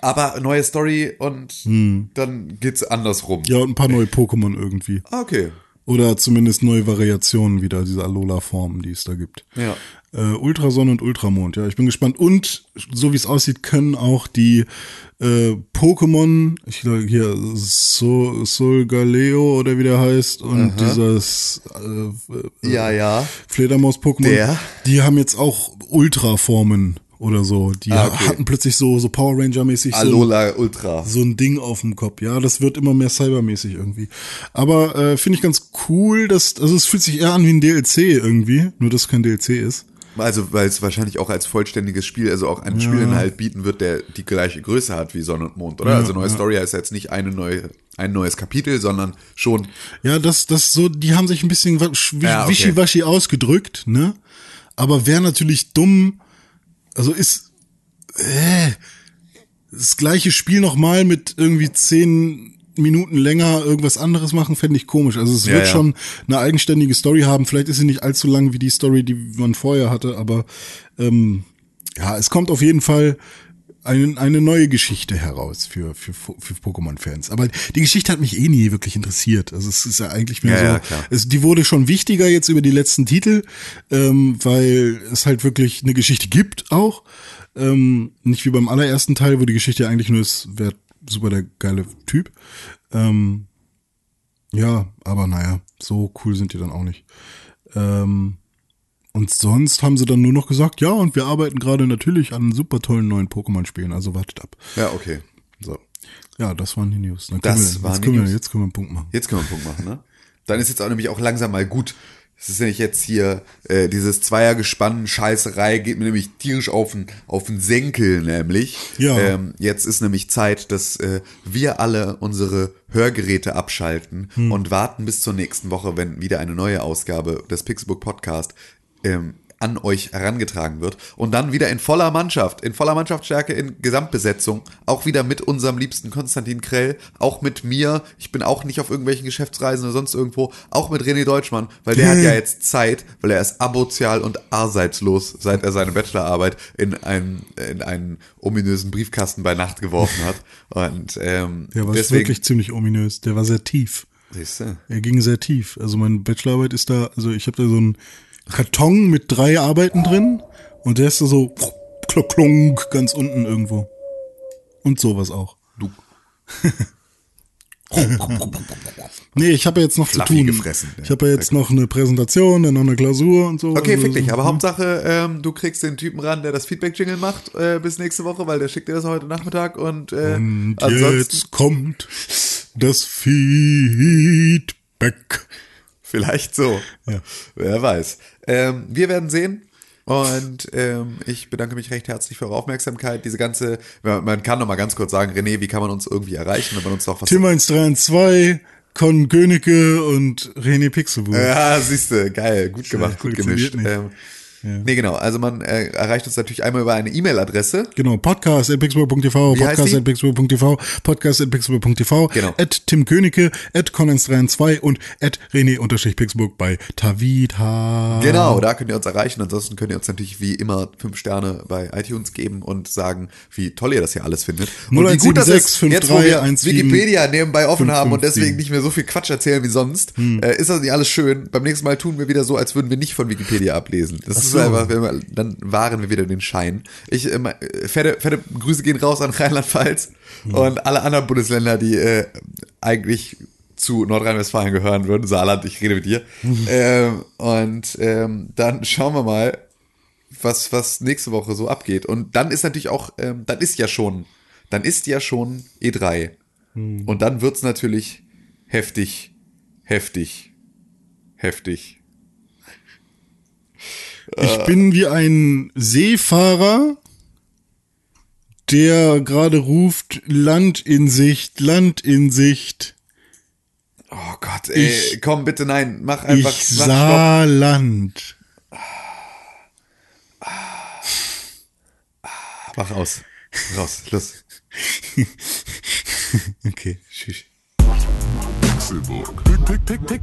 Aber neue Story und Hm. dann geht's andersrum. ja, und ein paar neue Pokémon irgendwie. Ah, Okay. Oder zumindest neue Variationen wieder, diese Alola-Formen, die es da gibt. Ja. Äh, Ultrasonne und Ultramond, ja, ich bin gespannt. Und so wie es aussieht, können auch die äh, Pokémon, ich glaube hier so Solgaleo oder wie der heißt, und dieses äh, Ja, ja. Fledermaus-Pokémon, Der? die haben jetzt auch Ultraformen oder so. Die Ah, okay. hatten plötzlich so, so Power Ranger-mäßig so, Ultra. so ein Ding auf dem Kopf. Ja, das wird immer mehr cybermäßig irgendwie. Aber äh, finde ich ganz cool, dass, also es fühlt sich eher an wie ein DLC irgendwie, nur dass es kein DLC ist. Also, weil es wahrscheinlich auch als vollständiges Spiel, also auch einen Spielinhalt bieten wird, der die gleiche Größe hat wie Sonne und Mond, oder? also neue Story heißt jetzt nicht eine neue, ein neues Kapitel, sondern schon, Ja, das, das so, die haben sich ein bisschen Ja, okay. wischiwaschi ausgedrückt, ne? Aber wäre natürlich dumm, also ist äh, das gleiche Spiel nochmal mit irgendwie zehn Minuten länger irgendwas anderes machen, fände ich komisch. Also es Ja, wird ja. schon eine eigenständige Story haben. Vielleicht ist sie nicht allzu lang wie die Story, die man vorher hatte, aber ähm, ja, es kommt auf jeden Fall eine, eine neue Geschichte heraus für, für, für Pokémon-Fans. Aber die Geschichte hat mich eh nie wirklich interessiert. Also es ist ja eigentlich mehr Ja, so, ja, es, die wurde schon wichtiger jetzt über die letzten Titel, ähm, weil es halt wirklich eine Geschichte gibt auch. Ähm, nicht wie beim allerersten Teil, wo die Geschichte eigentlich nur ist, wer super der geile Typ. Ähm, ja, aber naja, so cool sind die dann auch nicht. Ähm, und sonst haben sie dann nur noch gesagt, ja, und wir arbeiten gerade natürlich an super tollen neuen Pokémon-Spielen, also wartet ab. ja, okay. So. Ja, das waren die News. Das wir, waren jetzt, die können wir, News. jetzt können wir einen Punkt machen. Jetzt können wir einen Punkt machen, ne? Dann ist jetzt auch nämlich auch langsam mal gut. Es ist nämlich jetzt hier, äh, dieses Zweiergespann, Scheißerei, geht mir nämlich tierisch auf den, auf den Senkel, nämlich. Ja. Ähm, jetzt ist nämlich Zeit, dass äh, wir alle unsere Hörgeräte abschalten Hm. und warten bis zur nächsten Woche, wenn wieder eine neue Ausgabe des Pixelbook Podcast ähm, an euch herangetragen wird und dann wieder in voller Mannschaft, in voller Mannschaftsstärke, in Gesamtbesetzung, auch wieder mit unserem liebsten Konstantin Krell, auch mit mir, ich bin auch nicht auf irgendwelchen Geschäftsreisen oder sonst irgendwo, auch mit René Deutschmann, weil der hat ja jetzt Zeit, weil er ist abozial und arseitslos, seit er seine Bachelorarbeit in einen, in einen ominösen Briefkasten bei Nacht geworfen hat und ähm, Der war deswegen, wirklich ziemlich ominös. Der war sehr tief. Siehste? Er ging sehr tief. Also meine Bachelorarbeit ist da, also ich habe da so einen Karton mit drei Arbeiten drin und der ist so klonk, ganz unten irgendwo. Und sowas auch. Du. Nee, ich habe ja jetzt noch Fluffy zu tun. gefressen, ja. Ich habe ja jetzt noch eine Präsentation, dann noch eine Klausur und so. Okay, also, fick dich. so- Aber Hauptsache, ähm, du kriegst den Typen ran, der das Feedback-Jingle macht, äh, bis nächste Woche, weil der schickt dir das heute Nachmittag und, äh, Und jetzt kommt das Feedback. Vielleicht so. Ja. Wer weiß. Ähm, wir werden sehen. Und ähm, ich bedanke mich recht herzlich für eure Aufmerksamkeit. Diese ganze, man kann noch mal ganz kurz sagen, René, wie kann man uns irgendwie erreichen, wenn man uns noch was Tim 132, Con Königke und René Pixelburg. Ja, siehste, geil, gut gemacht, gut gemischt. nicht. Ähm, Nee, genau. Also man äh, erreicht uns natürlich einmal über eine E-Mail-Adresse. Genau, podcast at heißt podcast at pixelburg.tv, podcast at pixelburg.tv, Genau. at Tim Königke, at Connens32 und at René-Pixelburg bei Tavita. Genau, da könnt ihr uns erreichen. Ansonsten könnt ihr uns natürlich wie immer fünf Sterne bei iTunes geben und sagen, wie toll ihr das hier alles findet. Und wie gut das ist, 0176 jetzt wo wir 53 Wikipedia nebenbei offen haben und 557. deswegen nicht mehr so viel Quatsch erzählen wie sonst, Hm. äh, ist das nicht alles schön. Beim nächsten Mal tun wir wieder so, als würden wir nicht von Wikipedia ablesen. Das ist so. einfach, wir, dann wahren wir wieder den Schein. Ich, ähm, äh, fette, fette Grüße gehen raus an Rheinland-Pfalz Hm. und alle anderen Bundesländer, die äh, eigentlich zu Nordrhein-Westfalen gehören würden. Saarland, ich rede mit dir. Ähm, und ähm, dann schauen wir mal, was, was nächste Woche so abgeht. Und dann ist natürlich auch, ähm, dann ist ja schon, dann ist ja schon E3. Mhm. Und dann wird's natürlich heftig, heftig, heftig. Ich bin wie ein Seefahrer, der gerade ruft, Land in Sicht, Land in Sicht. Oh Gott, ey, Ich- komm bitte, nein, mach einfach, Ich mach sah Land. Mach aus. Raus, los. okay, tschüss. Pixelbook. Pick,